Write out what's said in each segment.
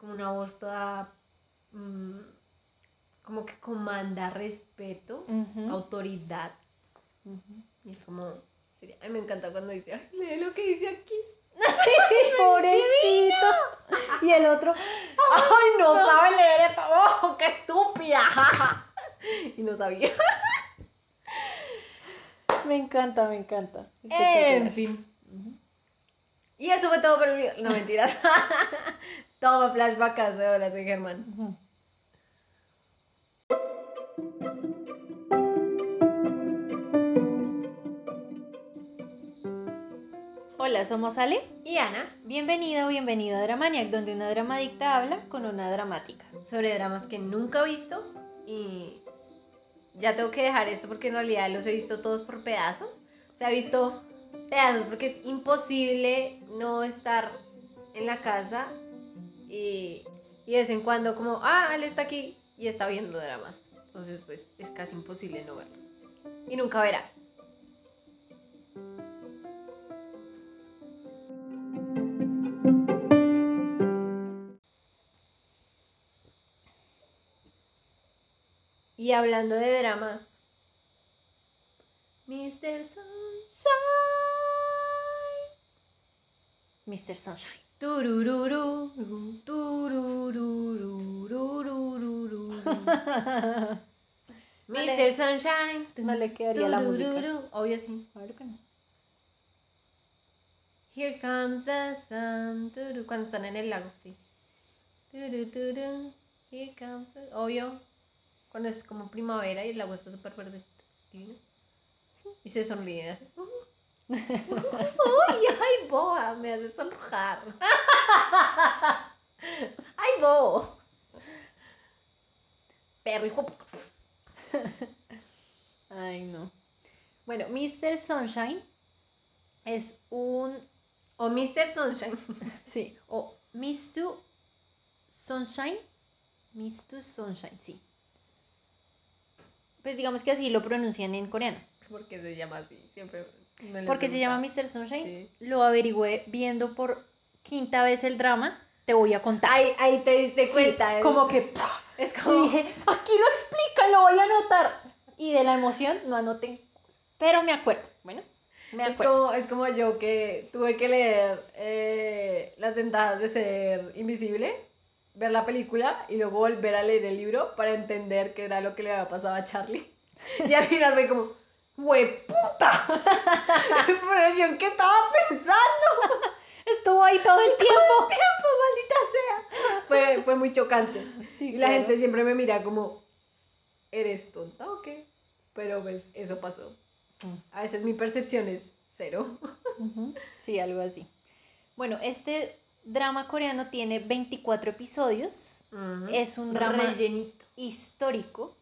como una voz toda, mm, como que comanda respeto, autoridad. Y es como, sería- ay, me encanta cuando dice, ay, lee lo que dice aquí. Pobrecito. Y el otro, Ay, no sabe leer esto. ¡Oh, qué estúpida! y no sabía. me encanta, me encanta. En Espectacular. fin. Y eso fue todo por el video. No, mentiras. Toma flashback a Hola, soy Germán. Hola, somos Ale. Y Ana, Bienvenido o bienvenido a Dramaniac, donde una dramadicta habla con una dramática. sobre dramas que nunca he visto. Y ya tengo que dejar esto porque en realidad los he visto todos por pedazos. Se ha visto pedazos porque es imposible no estar en la casa y, y de vez en cuando como, ah, Ale está aquí y está viendo dramas. Entonces pues es casi imposible no verlos. Y nunca verá. Y hablando de dramas, Mr. Sunshine. Mr. Sunshine. Mr. Sunshine. No le quedaría la música. Obvio sí. Claro que no. Here comes the sun. Cuando están en el lago, sí. Here comes the... Obvio. Cuando es como primavera y el lago está súper verdecito. Y se sonríe. así. Uy, ay, boa, me hace sonrojar. Ay, bo. Perro, hijo. Ay, no. Bueno, Mr. Sunshine es un. O Mr. Sunshine. Sí, o Mr. Sunshine. Mr. Sunshine, sí. Pues digamos que así lo pronuncian en coreano. Porque se llama así, siempre. Me lo he ¿Por qué se llama. Mr. Sunshine? Sí. Lo averigüé viendo por quinta vez el drama. Te voy a contar. Ahí, ahí te diste Sí, cuenta. es- como que ¡pah! Es Y como. dije, aquí lo explica, lo voy a anotar. Y de la emoción no anoté. Pero me acuerdo. Bueno, me Es acuerdo. como, es como yo que tuve que leer eh, las ventajas de ser invisible, ver la película y luego volver a leer el libro para entender qué era lo que le había pasado a Charlie. Y al final me como, ¡hueputa! Pero yo en qué estaba pensando, Estuvo ahí todo el tiempo. maldita sea. Fue, fue muy chocante. Sí, Y la gente siempre me mira como, ¿eres tonta o qué? Pero pues eso pasó. A veces mi percepción es cero. Sí, algo así. Bueno, este drama coreano tiene 24 episodios. Es un drama rellenito. histórico.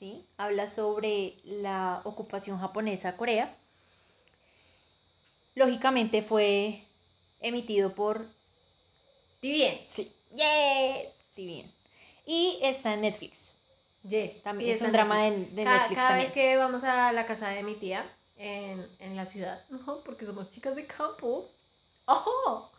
¿Sí? Habla sobre la ocupación japonesa a Corea. Lógicamente fue emitido por bien. sí, Yes. bien. Y está en Netflix. Yes. También sí, es un drama de, Netflix. de Ca- Netflix cada también. vez que vamos a la casa de mi tía en, en la ciudad, Ujú, porque somos chicas de campo. Ojo.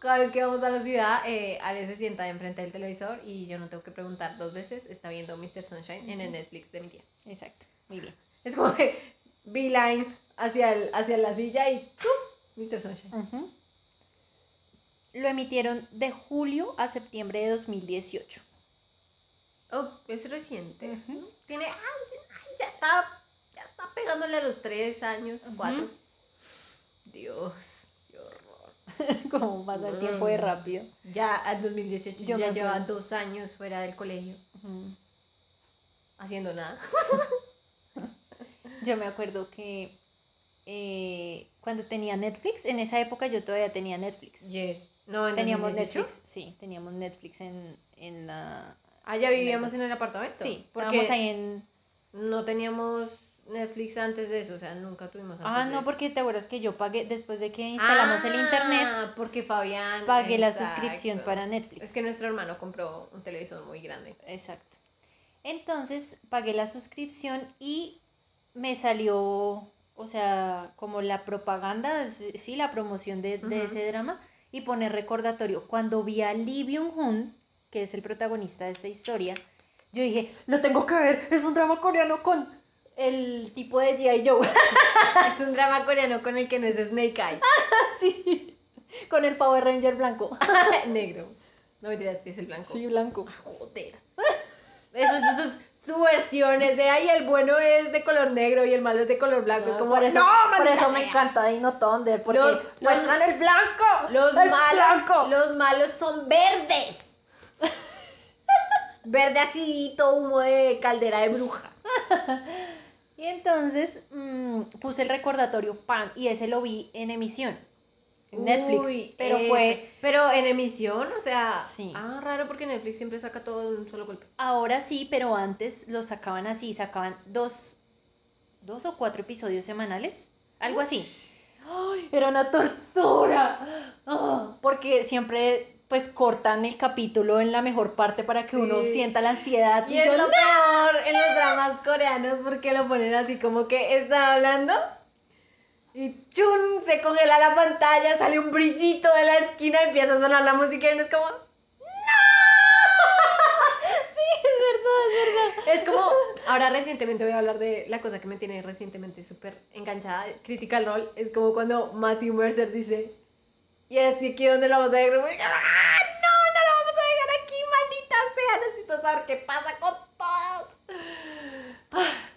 Cada vez que vamos a la ciudad, eh, Ale se sienta enfrente del televisor y yo no tengo que preguntar dos veces. Está viendo Mr. Sunshine en el. Netflix de mi tía. Exacto. Muy bien. Es como que beeline hacia, el, hacia la silla y ¡tum! Mr. Sunshine. Lo emitieron de julio a septiembre de 2018. Oh, es reciente. Tiene. Ay, ay, ya está. Ya está pegándole a los tres años, cuatro. Dios. Como pasa el tiempo de Mm. rápido. Ya al 2018 Yo ya me lleva acuerdo. dos años fuera del colegio, haciendo nada. Yo me acuerdo que eh, cuando tenía Netflix, en esa época yo todavía tenía Netflix. Yes. No, en Teníamos 2018. Netflix, sí, teníamos Netflix en, en la... Ah, ya vivíamos en el apartamento. Sí, porque estábamos ahí en... no teníamos Netflix antes de eso, o sea, nunca tuvimos antes Ah, de no, eso. porque te acuerdas que yo pagué, después de que instalamos el internet, Ah, porque Fabián. pagué la suscripción para Netflix. Es que nuestro hermano compró un televisor muy grande. Exacto. Entonces pagué la suscripción y me salió, o sea, como la propaganda, sí, la promoción de, de ese drama y poner recordatorio. Cuando vi a Lee Byung-hun, que es el protagonista de esta historia, yo dije, lo tengo que ver, es un drama coreano con el tipo de G.I. Joe. es un drama coreano con el que no es Snake Eye. sí, con el Power Ranger blanco. Negro. No me digas que es el blanco. Sí, blanco. Ah, joder. Eso, eso, su versión es de ahí, el bueno es de color negro y el malo es de color blanco. es como, por eso, no, por eso me encanta Dino Thunder, porque Los- muestran el blanco. Los el malos, blanco. los malos son verdes. Verde acidito, humo de caldera de bruja. Y entonces mm, puse el recordatorio pan y ese lo vi en emisión. En Netflix. Uy, pero eh, fue Pero en emisión, o sea. Sí. Ah, raro porque Netflix siempre saca todo de un solo golpe. ahora sí, pero antes lo sacaban así, sacaban dos, dos o cuatro episodios semanales, algo así. ¡Ay! Era una tortura. Porque siempre pues cortan el capítulo en la mejor parte para que uno Sí. sienta la ansiedad. Y es yo, lo "No". peor en los dramas coreanos porque lo ponen así como que está hablando y chun, se congela la pantalla, sale un brillito de la esquina y empieza a sonar la música y uno es como Es como, ahora recientemente voy a hablar de la cosa que me tiene recientemente súper enganchada, Critical Role, es como cuando Matthew Mercer dice, y así aquí donde la vamos a dejar, ¡ah, no, no la vamos a dejar aquí, maldita sea, necesito saber qué pasa con todos. Ah.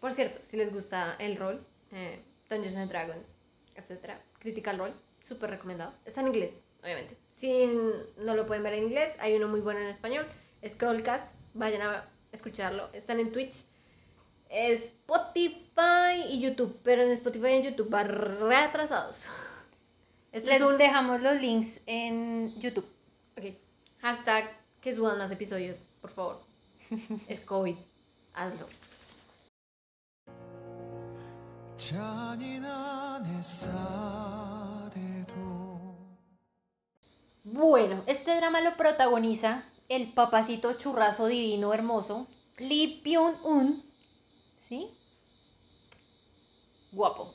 Por cierto, si les gusta el rol, eh, Dungeons and Dragons, etc., Critical Role, súper recomendado, está en inglés, obviamente. Si no lo pueden ver en inglés, hay uno muy bueno en español, Scrollcast, vayan a escucharlo. Están en Twitch, Spotify y YouTube, pero en Spotify y en YouTube van retrasados. Este Les es un dejamos los links en YouTube. Ok. Hashtag que suban más episodios, por favor. es COVID. Hazlo. Bueno, este drama lo protagoniza el papacito churrazo divino hermoso, Lee Byung-un, ¿sí? Guapo.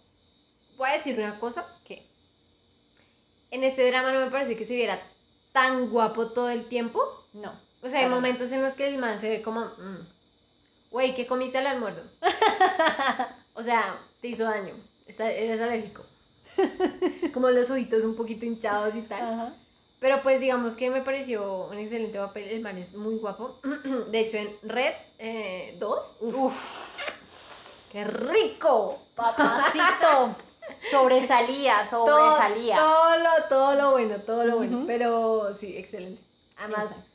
Voy a decir una cosa, en este drama no me parece que se viera tan guapo todo el tiempo. No. O sea, hay Para momentos en los que el man se ve como, mm, güey, ¿qué comiste al almuerzo? o sea, te hizo daño, está- eres alérgico. como los ojitos un poquito hinchados y tal. Ajá. Pero pues digamos que me pareció un excelente papel, el man es muy guapo. De hecho, en Red 2, Uf, ¡qué rico! papacito. Sobresalía, Todo, sobresalía. todo lo, todo lo bueno, todo lo bueno. Pero sí, excelente. Además, Exacto.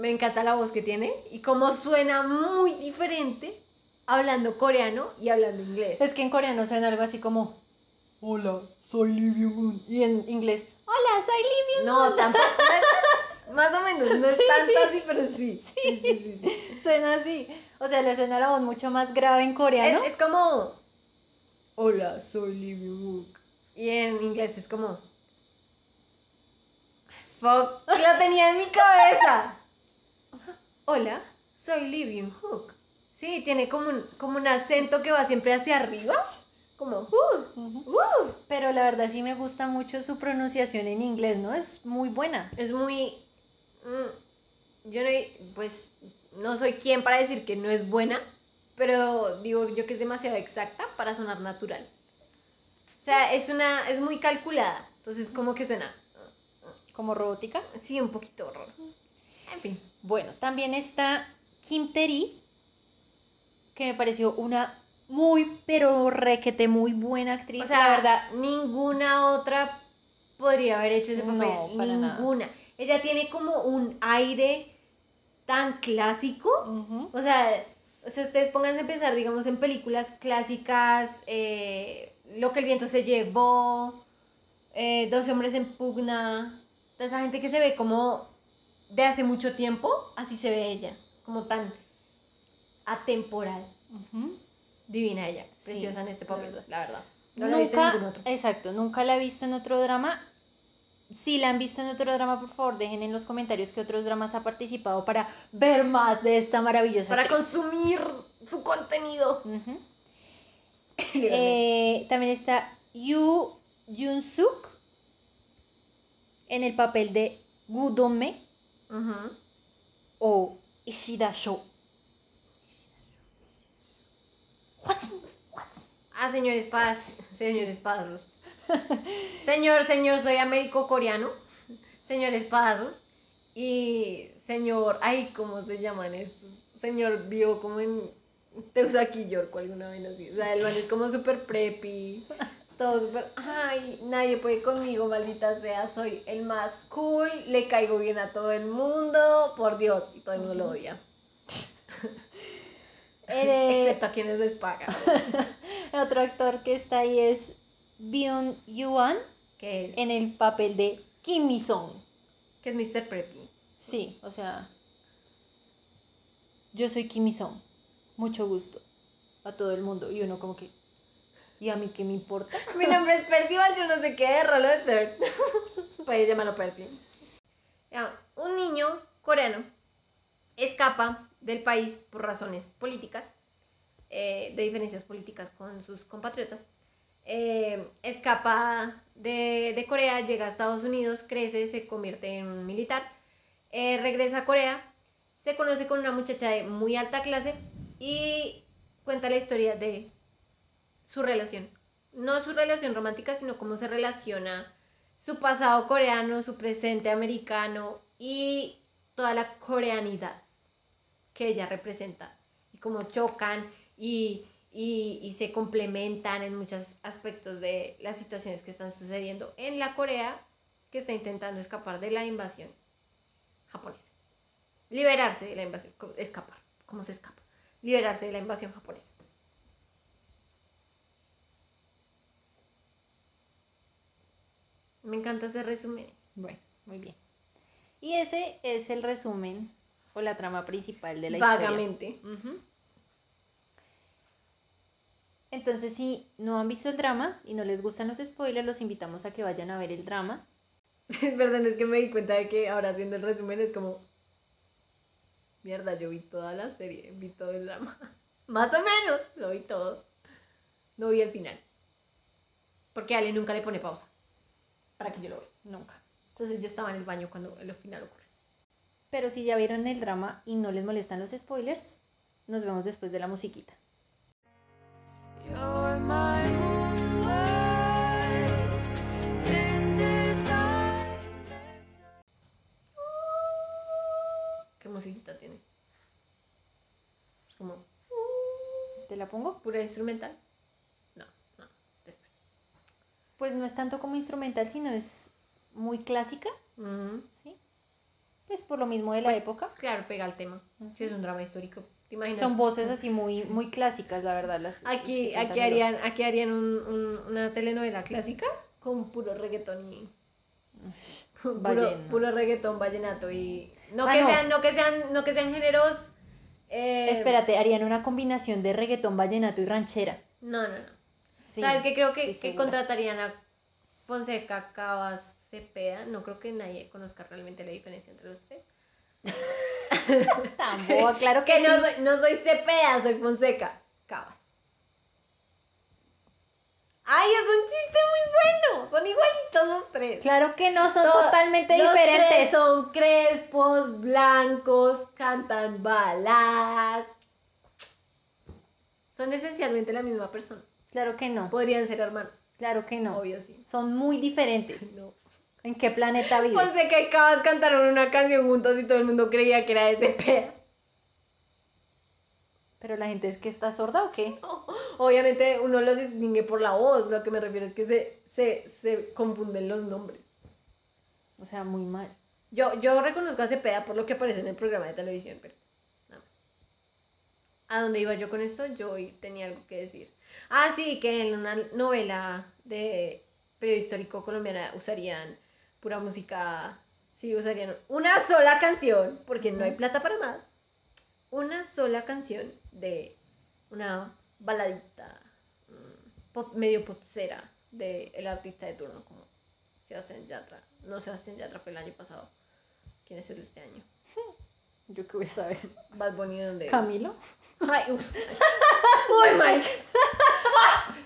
me encanta la voz que tiene y cómo suena muy diferente hablando coreano y hablando inglés. Es que en coreano suena algo así como Hola, soy Lee Byung-un. Y en inglés, Hola, soy Lee No, tampoco. no es- más o menos, no es tanto así, pero sí. Sí, sí, sí, sí. Suena así. O sea, le suena la voz mucho más grave en coreano. Es, es como. Hola, soy Lee Byung-wook. Y en inglés es como. Fuck, lo tenía en mi cabeza. Hola, soy Lee Byung-wook. Sí, tiene como un, como un acento que va siempre hacia arriba. Como. Uh, uh. Pero la verdad sí me gusta mucho su pronunciación en inglés, ¿no? Es muy buena. Es muy. mm, yo no. Pues. No soy quien para decir que no es buena. Pero digo yo que es demasiado exacta para sonar natural. O sea, es una. Es muy calculada. Entonces, como que suena. Como robótica. Sí, un poquito horror. En fin. Bueno, también está Kim Tae-ri, que me pareció una muy, pero requete muy buena actriz. O sea, la verdad, ninguna otra podría haber hecho ese papel. No, para nada. ninguna. Ella tiene como un aire tan clásico. O sea, o sea, ustedes pónganse a pensar, digamos, en películas clásicas, eh, Lo que el viento se llevó, eh, 12 hombres en pugna, toda esa gente que se ve como de hace mucho tiempo, así se ve ella, como tan atemporal. Divina ella, Sí, preciosa en este la papel, verdad. la verdad. No la he visto en ningún otro. exacto, nunca la he visto en otro drama. Si la han visto en otro drama, por favor, dejen en los comentarios qué otros dramas ha participado para ver más de esta maravillosa Para actriz. consumir su contenido. Eh, también está Yu Jun Suk, en el papel de Gudome Ujú. o Ishida Sho. Ah, señores Paz, señores Pazos. Señor, señor, soy américo-coreano. Señores Pazos. Y señor, ay, ¿cómo se llaman estos? Señor vio como en Teusaki York o alguna vez así. O sea, el man es como súper preppy. Todo súper, ay, nadie puede conmigo, maldita sea, soy el más cool, le caigo bien a todo el mundo, por Dios, y todo el mundo lo odia, excepto a quienes les pagan. otro actor que está ahí es Byung Yuan Que es, en el papel de Kim Mi-sung. que es Mr. Preppy. Sí, o sea, yo soy Kim Mi-sung. Mucho gusto a todo el mundo. Y uno como que, ¿y a mí qué me importa? Mi nombre es Percival, yo no sé qué de Rolo de Third. Puedes llamarlo Percy. Un niño coreano escapa del país por razones políticas, eh, de diferencias políticas con sus compatriotas. Eh, escapa de, Corea, llega a Estados Unidos, crece, se convierte en un militar, eh, regresa a Corea, se conoce con una muchacha de muy alta clase y cuenta la historia de su relación. No su relación romántica, sino cómo se relaciona su pasado coreano, su presente americano y toda la coreanidad que ella representa. Y cómo chocan y, y- y se complementan en muchos aspectos de las situaciones que están sucediendo en la Corea que está intentando escapar de la invasión japonesa. Liberarse de la invasión, escapar, ¿cómo se escapa? Liberarse de la invasión japonesa. Me encanta ese resumen. Bueno, muy bien. Y ese es el resumen o la trama principal de la Vagamente. historia. Ujú. Entonces, si no han visto el drama y no les gustan los spoilers, los invitamos a que vayan a ver el drama. Verdad, es que me di cuenta de que ahora haciendo el resumen es como. Mierda, yo vi toda la serie, vi todo el drama. Más o menos, lo vi todo. No vi el final. Porque Ale nunca le pone pausa. Para que yo lo vea. Nunca. Entonces yo estaba en el baño cuando el final ocurre. Pero si ya vieron el drama y no les molestan los spoilers, nos vemos después de la musiquita. ¿Qué musiquita tiene? Es como ¿Te la pongo? pura instrumental. No, no, después. Pues no es tanto como instrumental, sino es muy clásica, Ujú. ¿sí? Pues por lo mismo de la Pues, época. Claro, pega el tema. Si es un drama histórico, ¿te imaginas? Son voces así muy, muy clásicas, la verdad. Las, Aquí, aquí harían, aquí harían un- un- una telenovela clásica con puro reggaetón y puro, puro reggaetón vallenato y no Ah, que no. sean, no que sean, no que sean géneros. eh, Espérate, harían una combinación de reggaetón, vallenato y ranchera. No, no, no. Sí, Sabes que creo que, que contratarían a Fonseca, Cabas, Cepeda. No creo que nadie conozca realmente la diferencia entre los tres. Boba, claro que, Que no soy, no soy Cepeda, soy Fonseca, Cabas. Ay, es un chiste muy bueno. Son igualitos los tres. Claro que no, son To- totalmente Los tres diferentes. son crespos, blancos, cantan baladas. Son esencialmente la misma persona. Claro que no, Podrían ser hermanos. claro que no. Obvio, sí. Son muy diferentes. No. ¿En qué planeta vives? Fonseca y Cabas cantaron una canción juntos y todo el mundo creía que era de Cepeda. ¿Pero la gente es que está sorda o qué? Obviamente uno los distingue por la voz. Lo que me refiero es que se, se, se confunden los nombres. O sea, muy mal. Yo, yo reconozco a Cepeda por lo que aparece en el programa de televisión, pero nada más. ¿A dónde iba yo con esto? Yo hoy tenía algo que decir. Ah, sí, que en una novela de periodo histórico colombiana usarían pura música. Sí, usarían una sola canción, porque no hay plata para más. Una sola canción de una baladita mm, pop, medio popsera del artista de turno, como Sebastián Yatra. No, Sebastián Yatra fue el año pasado. ¿Quién es el de este año? Yo qué voy a saber. Bad Bunny, ¿dónde? ¿Camilo? Ay. Uy, marica.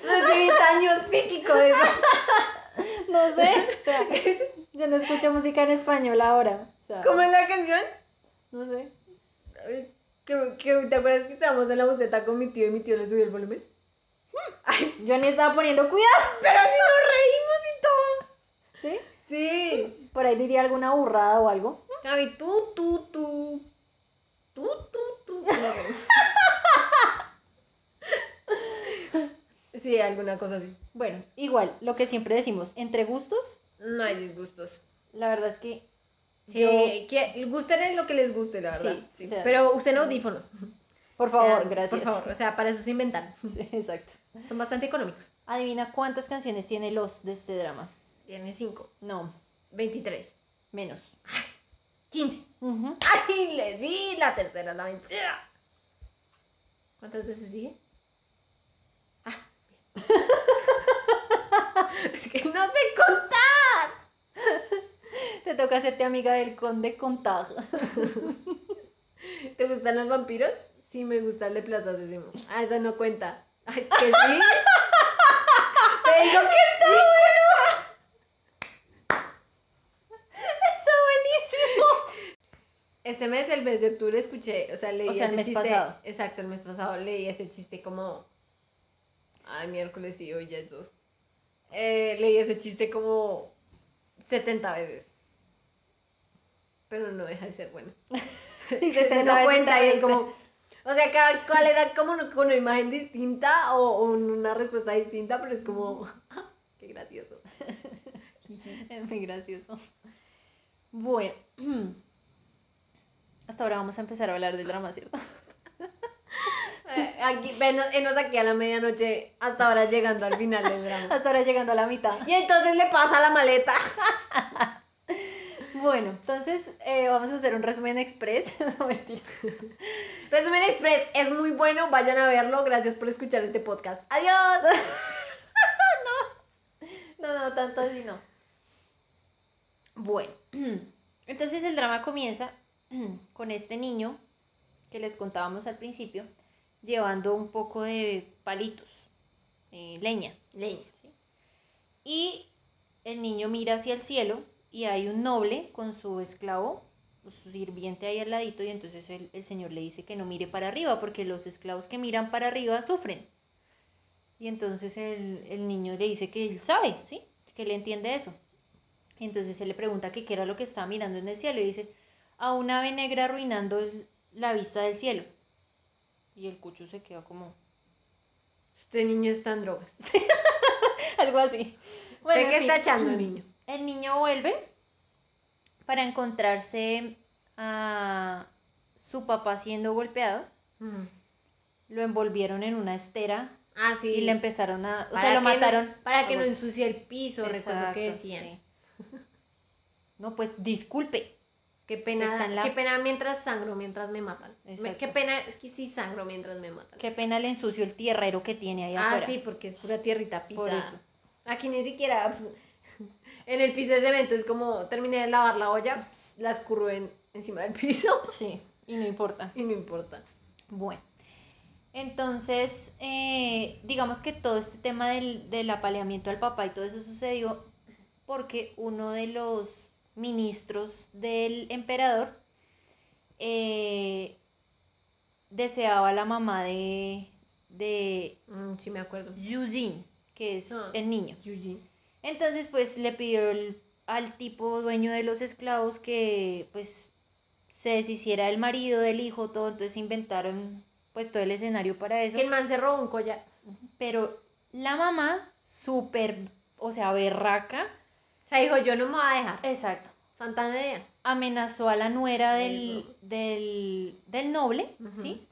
Recibí daño psíquico de eso. No sé. O sea, Yo no escucho música en español ahora. O sea, ¿Cómo es la canción? No sé. Ay, ¿que- que- ¿Te acuerdas que estábamos en la boceta con mi tío y mi tío le subió el volumen? Ay, Yo ni estaba poniendo cuidado. pero si nos reímos y todo. ¿Sí? Sí. Por ahí diría alguna burrada o algo. Gaby, tú, tú, tú. Tú, tú, tú. Sí, alguna cosa así. Bueno, igual, lo que siempre decimos, entre gustos, No hay disgustos. la verdad es que Sí, yo, que gusten en lo que les guste, la verdad. Sí, Sí. o sea- Pero usen audífonos. por O sea, favor, gracias. Por favor, o sea, para eso se inventan. Sí, exacto. Son bastante económicos. Adivina cuántas canciones tiene los de este drama. Tiene 5, No, 23, menos. 15. Ujú. ¡Ay, le di! La tercera la vencida. ¿Cuántas veces dije? Ah, bien. es que no sé contar. Te toca hacerte amiga del conde contado. ¿Te gustan los vampiros? Sí, me gusta el de Plaza. Ah, eso no cuenta. Ay, que sí. Te digo que sí. Está buenísimo. Este mes, el mes de octubre, escuché, o sea, leí O sea, el ese mes chiste. pasado. Exacto, el mes pasado leí ese chiste como. Ay, miércoles sí, hoy ya es dos. Eh, leí ese chiste como 70 veces. Pero no deja de ser bueno. Y Se 70 no veces cuenta y es como. O sea, cada cual era como con una imagen distinta o, o una respuesta distinta, pero es como. Qué gracioso. Es muy gracioso. Bueno, hasta ahora vamos a empezar a hablar del drama, ¿cierto? Eh, Aquí, venos, enos aquí a la medianoche, hasta ahora llegando al final del drama. Hasta ahora llegando a la mitad. Y entonces le pasa la maleta. Bueno, entonces eh, vamos a hacer un resumen express. No, mentira. Resumen Express es muy bueno, vayan a verlo. Gracias por escuchar este podcast. Adiós. No, no, tanto así no. Bueno, entonces el drama comienza con este niño que les contábamos al principio, llevando un poco de palitos, eh, leña. Leña. Y el niño mira hacia el cielo y hay un noble con su esclavo, pues, su sirviente ahí al ladito, y entonces el, el señor le dice que no mire para arriba, porque los esclavos que miran para arriba sufren. Y entonces el, el niño le dice que él sabe, ¿sí? Que le entiende eso. Y entonces él le pregunta que qué era lo que estaba mirando en el cielo y dice, a un ave negra arruinando la vista del cielo. Y el cucho se queda como, Este niño está en drogas. algo así. ¿Usted en qué está echando, niño? El niño vuelve para encontrarse a su papá siendo golpeado. Lo envolvieron en una estera Ah, sí. y le empezaron a... O Para sea, lo no- mataron. para que no ensucie el piso, recuerdo que decían. sí. No, pues disculpe. Qué pena, la- qué pena mientras sangro, mientras me matan. Me- qué pena, es que sí sangro mientras me matan. Qué pena le ensució el tierrero que tiene ahí Ah, afuera. sí, porque es pura tierrita pisada. Aquí ni siquiera en el piso de cemento es como terminé de lavar la olla, la escurro en, encima del piso Sí, y no importa. y no importa. Bueno, entonces, eh, digamos que todo este tema del, del apaleamiento al papá y todo eso sucedió porque uno de los ministros del emperador eh, deseaba la mamá de, de Mm, sí me acuerdo. Eugene, que es Ah. el niño. Entonces, pues le pidió el- al tipo dueño de los esclavos que pues se deshiciera del marido, del hijo, todo. Entonces inventaron pues todo el escenario para eso. Que el man se robó un collar. Pero la mamá, súper, o sea, berraca, O sea, dijo, yo no me voy a dejar. exacto, Santander. amenazó a la nuera del, del, del noble. ¿sí?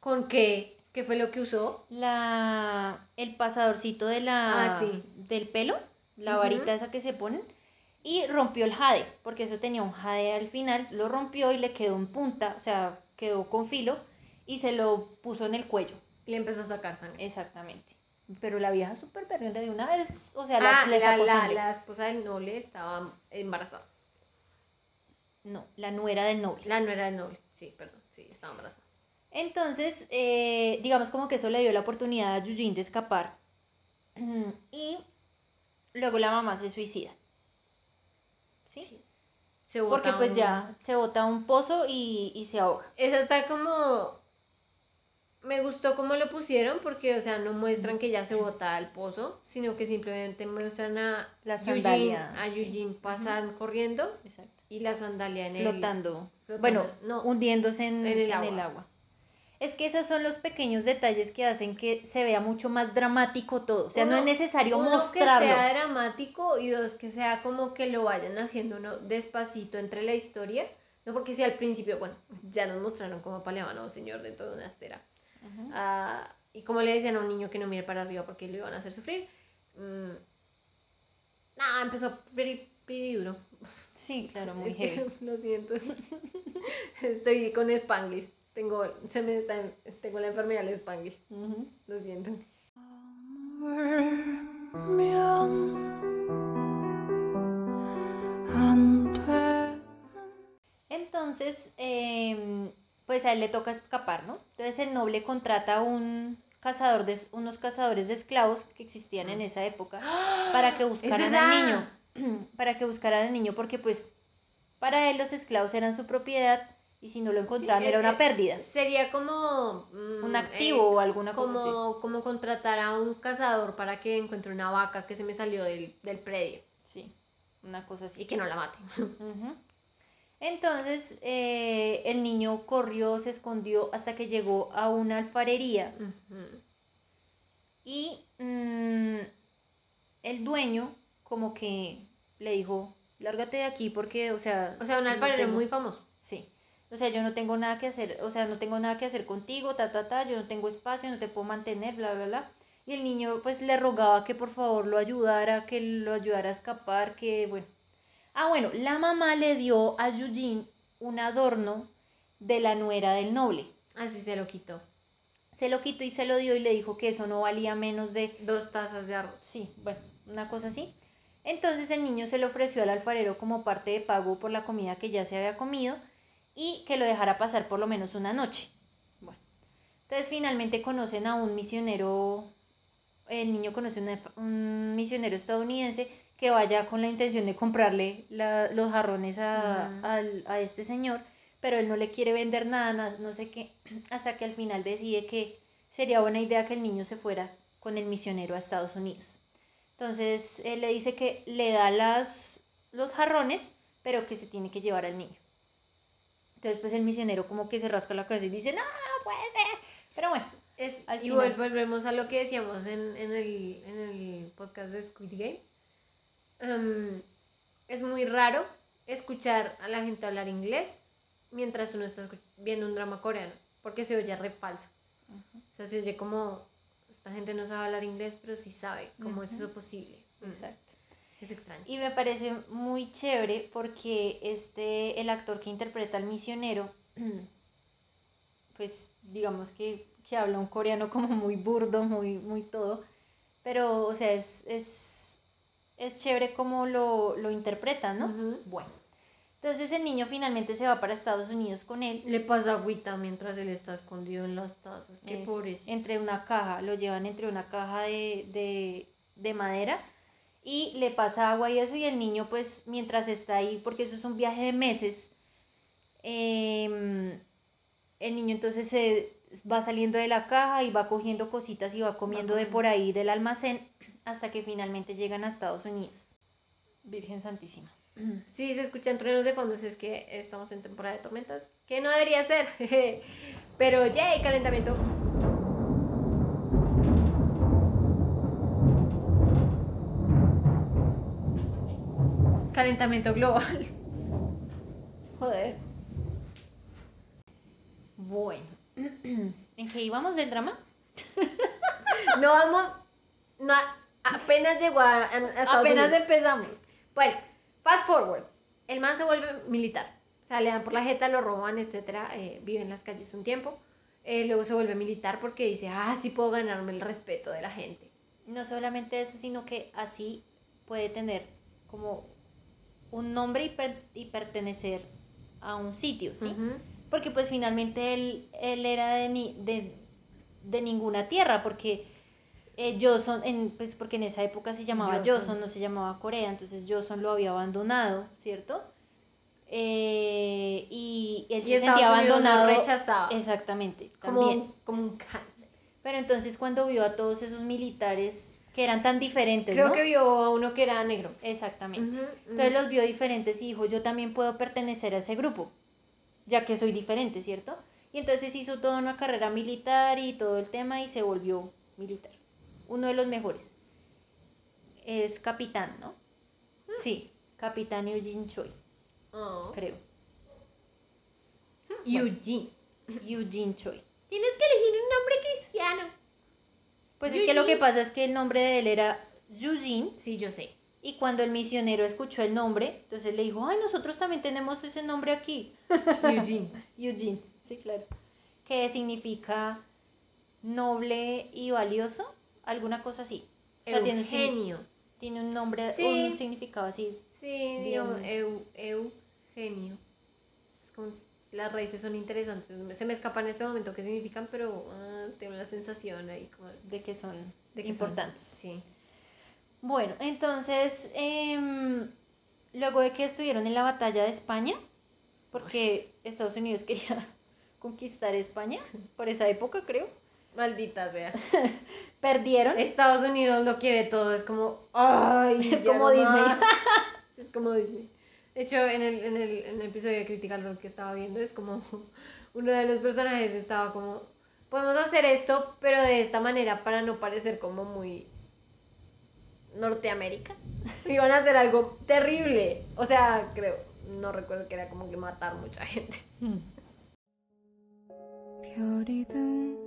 ¿Con qué? ¿Qué fue lo que usó? La, el pasadorcito de la, Ah, sí. del pelo, la varita esa que se ponen, y rompió el jade, porque eso tenía un jade al final, lo rompió y le quedó en punta, o sea, quedó con filo, y se lo puso en el cuello, Y le empezó a sacar sangre. exactamente. Pero la vieja súper perdiente de una vez, o sea, la, ah, la, esposa del noble estaba embarazada. No, la nuera del noble. La no era del noble. Sí, perdón. Sí, estaba embarazada. Entonces, eh, digamos como que eso le dio la oportunidad a Yujin de escapar. Y luego la mamá se suicida. ¿sí? Se bota Porque pues un- ya se bota a un pozo y, y se ahoga. Esa está como. Me gustó cómo lo pusieron porque, o sea, no muestran que ya se bota al pozo, sino que simplemente muestran a La Eugene, sí. Pasar corriendo Exacto. y la sandalia en el Flotando. flotando, Bueno, no. hundiéndose en, en el en agua. el agua. Es que esos son los pequeños detalles que hacen que se vea mucho más dramático todo. O sea, no es necesario uno mostrarlo. que sea dramático y dos que sea como que lo vayan haciendo uno despacito entre la historia. No porque si al principio, bueno, ya nos mostraron cómo apaleaban a un señor dentro de una estera. Ah, y como le decían a un niño que no mire para arriba porque lo iban a hacer sufrir. Mm, nah, empezó pretty, pretty duro. Sí, claro, muy Es que, lo siento. Estoy con Spanglish. Tengo, se me está, tengo la enfermedad del Spanglish. Lo siento. Entonces, em, pues a él le toca escapar, ¿no? Entonces el noble contrata a un cazador de, unos cazadores de esclavos que existían en esa época para que buscaran al niño. Para que buscaran al niño porque pues para él los esclavos eran su propiedad y si no lo encontraban Sí, era eh, una eh, pérdida. Sería como. mm, Un activo eh, o alguna cosa así. como, como contratar a un cazador para que encuentre una vaca que se me salió del, del predio Sí, una cosa así. y que no la mate. Ujú. Entonces eh, el niño corrió, se escondió hasta que llegó a una alfarería y mm, el dueño como que le dijo, lárgate de aquí porque, o sea... O sea, un no alfarero tengo- muy famoso. Sí. O sea, yo no tengo nada que hacer, o sea, no tengo nada que hacer contigo, ta, ta, ta, yo no tengo espacio, no te puedo mantener, bla, bla, bla. Y el niño pues le rogaba que por favor lo ayudara, que lo ayudara a escapar, que bueno. Ah, bueno, la mamá le dio a Eugene un adorno de la nuera del noble. Así se lo quitó. Se lo quitó y se lo dio y le dijo que eso no valía menos de Dos tazas de arroz. Sí, bueno, una cosa así. Entonces el niño se le ofreció al alfarero como parte de pago por la comida que ya se había comido y que lo dejara pasar por lo menos una noche. Bueno, entonces finalmente conocen a un misionero, el niño conoce una- un misionero estadounidense que vaya con la intención de comprarle la- los jarrones a, Ujú. al- a este señor, pero él no le quiere vender nada, na- no sé qué, hasta que al final decide que sería buena idea que el niño se fuera con el misionero a Estados Unidos. Entonces él le dice que le da las, los jarrones, pero que se tiene que llevar al niño. Entonces pues el misionero como que se rasca la cabeza y dice, no, no puede ser. Pero bueno, Es, Al y final. volvemos a lo que decíamos en, en el, en el podcast de Squid Game. Em, es muy raro escuchar a la gente hablar inglés mientras uno está viendo un drama coreano, porque se oye re falso. O sea, se oye como, esta gente no sabe hablar inglés, pero sí sabe. ¿Cómo es eso posible? Mm, exacto. Es extraño. Y me parece muy chévere porque este, el actor que interpreta al misionero, pues digamos que, que habla un coreano como muy burdo, muy, muy todo, pero o sea, es, es, es chévere como lo, lo interpretan, ¿no? Ujú. Bueno, entonces el niño finalmente se va para Estados Unidos con él. Le pasa agüita mientras él está escondido en las tazas. Qué es entre una caja, lo llevan entre una caja de, de, de madera y le pasa agua y eso y el niño pues mientras está ahí, porque eso es un viaje de meses, em, el niño entonces se va saliendo de la caja y va cogiendo cositas y va comiendo de por ahí del almacén hasta que finalmente llegan a Estados Unidos. Virgen Santísima. Sí, se escuchan truenos de fondos, es que estamos en temporada de tormentas, que no debería ser. Pero yay, calentamiento. Calentamiento global. Joder. Bueno, ¿en qué íbamos del drama? No vamos. No, apenas llegó a, a- Estados Apenas Unidos. empezamos. Bueno, fast forward. El man se vuelve militar. O sea, le dan por la jeta, lo roban, etcétera. eh, vive en las calles un tiempo. Eh, luego se vuelve militar porque dice, ah, sí puedo ganarme el respeto de la gente. No solamente eso, sino que así puede tener como un nombre y, per- y pertenecer a un sitio, ¿sí? Porque pues finalmente él, él era de, ni- de, de ninguna tierra, porque eh, en, pues porque en esa época se llamaba Joseon. Joseon, no se llamaba Corea, entonces Joseon lo había abandonado, ¿cierto? Eh, y él Y se Estados sentía Unidos abandonado. rechazaba. Exactamente, como, también. como un cáncer. Pero entonces cuando vio a todos esos militares que eran tan diferentes, Creo ¿no? que vio a uno que era negro. Exactamente. Entonces los vio diferentes y dijo, yo también puedo pertenecer a ese grupo, ya que soy diferente, ¿cierto? Y entonces hizo toda una carrera militar y todo el tema y se volvió militar. Uno de los mejores. Es capitán, ¿no? Sí, capitán Eugene Choi, Oh. creo. Eugene. Eugene Choi. Tienes que elegir un nombre cristiano. Pues es que lo que pasa es que el nombre de él era Eugene Sí, yo sé. y cuando el misionero escuchó el nombre, entonces le dijo, ay, nosotros también tenemos ese nombre aquí. Eugene. Eugene, sí, claro. Que significa noble y valioso, alguna cosa así. O sea, tiene Eugenio. tiene un nombre, Sí. un significado así. Sí, digo, eu, Eugenio. Es como, las raíces son interesantes. Se me escapan en este momento qué significan, pero ah, tengo la sensación ahí como de que son de que son- importantes. sí. Bueno, entonces, em, luego de que estuvieron en la batalla de España, porque Estados Unidos quería conquistar España por esa época, creo, Maldita sea. perdieron. Estados Unidos lo quiere todo, es como, ay, Es ya como no Disney. más. Sí, es como Disney. De hecho, en el, en el, en el episodio de Critical Role que estaba viendo, es como uno de los personajes estaba como, podemos hacer esto, pero de esta manera para no parecer como muy Norteamérica. Iban a hacer algo terrible. O sea, creo, no recuerdo que era como que matar mucha gente. Mm. 별이 등실 떠오른다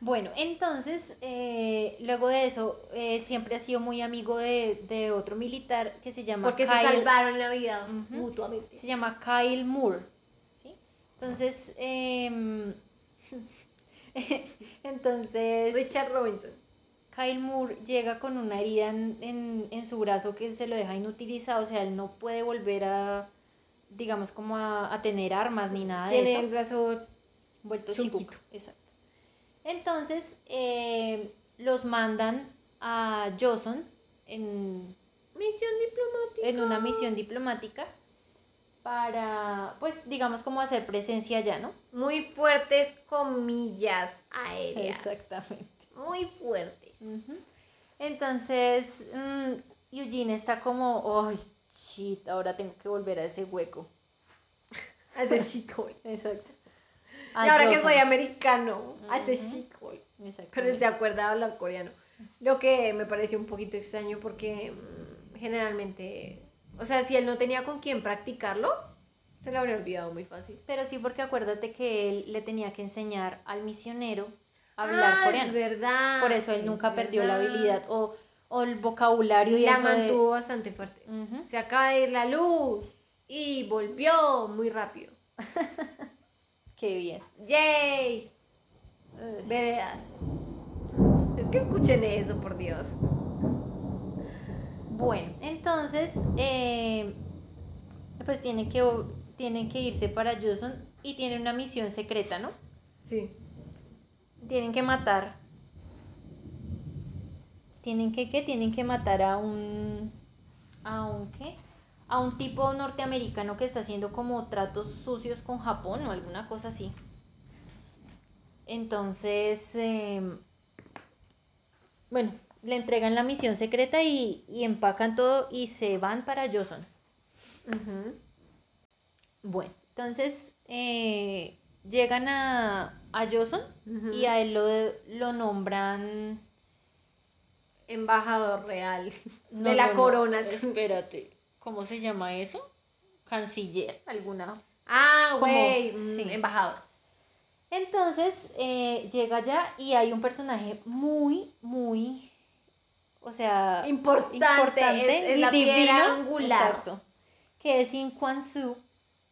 bueno, entonces, eh, luego de eso, eh, siempre ha sido muy amigo de, de otro militar que se llama Porque se Kyle, salvaron la vida mutuamente. se llama Kyle Moore, ¿sí? Entonces, em, entonces, Richard Robinson. Kyle Moore llega con una herida en, en, en su brazo que se lo deja inutilizado, o sea, él no puede volver a, digamos, como a, a tener armas ni nada de Tiene eso. el brazo vuelto Chiquito. chiquito. Exacto. Entonces, eh, los mandan a Joseon en, misión diplomática. en una misión diplomática para, pues, digamos, como hacer presencia allá, ¿no? Muy fuertes comillas aéreas. Exactamente. Muy fuertes. Entonces, mm, Eugene está como, ay, shit, ahora tengo que volver a ese hueco. Hace shithole. Exacto. Y ahora que soy americano, hace Ujú. shithole. Pero se acuerda de hablar coreano. Lo que me pareció un poquito extraño porque mm, generalmente, o sea, si él no tenía con quién practicarlo, se lo habría olvidado muy fácil. Pero sí, porque acuérdate que él le tenía que enseñar al misionero a hablar Ah, coreano. Es verdad. Por eso él es nunca perdió la habilidad o, o el vocabulario y la eso de- mantuvo bastante fuerte. Se acaba de ir la luz y volvió muy rápido. Qué bien. ¡Yay! Ugh. Veredas. Es que escuchen eso, por Dios. Bueno, entonces, eh, pues tienen que, tienen que irse para Joseon y tienen una misión secreta, ¿no? Sí. Tienen que matar. Tienen que, ¿qué? Tienen que matar a un, a un, ¿qué? A un tipo norteamericano que está haciendo como tratos sucios con Japón o alguna cosa así. Entonces, em, bueno, le entregan la misión secreta y, y empacan todo y se van para. Ujú. Bueno, entonces eh, llegan a, a Ujú. y a él lo, lo nombran... Embajador real no, de la no, corona. Espérate, ¿cómo se llama eso? Canciller, alguna. Ah, güey. mm, sí. Embajador. Entonces eh, llega allá y hay un personaje muy, muy, o sea, Importante. es, es y la piedra divino, angular. exacto, que es In Kwan Su,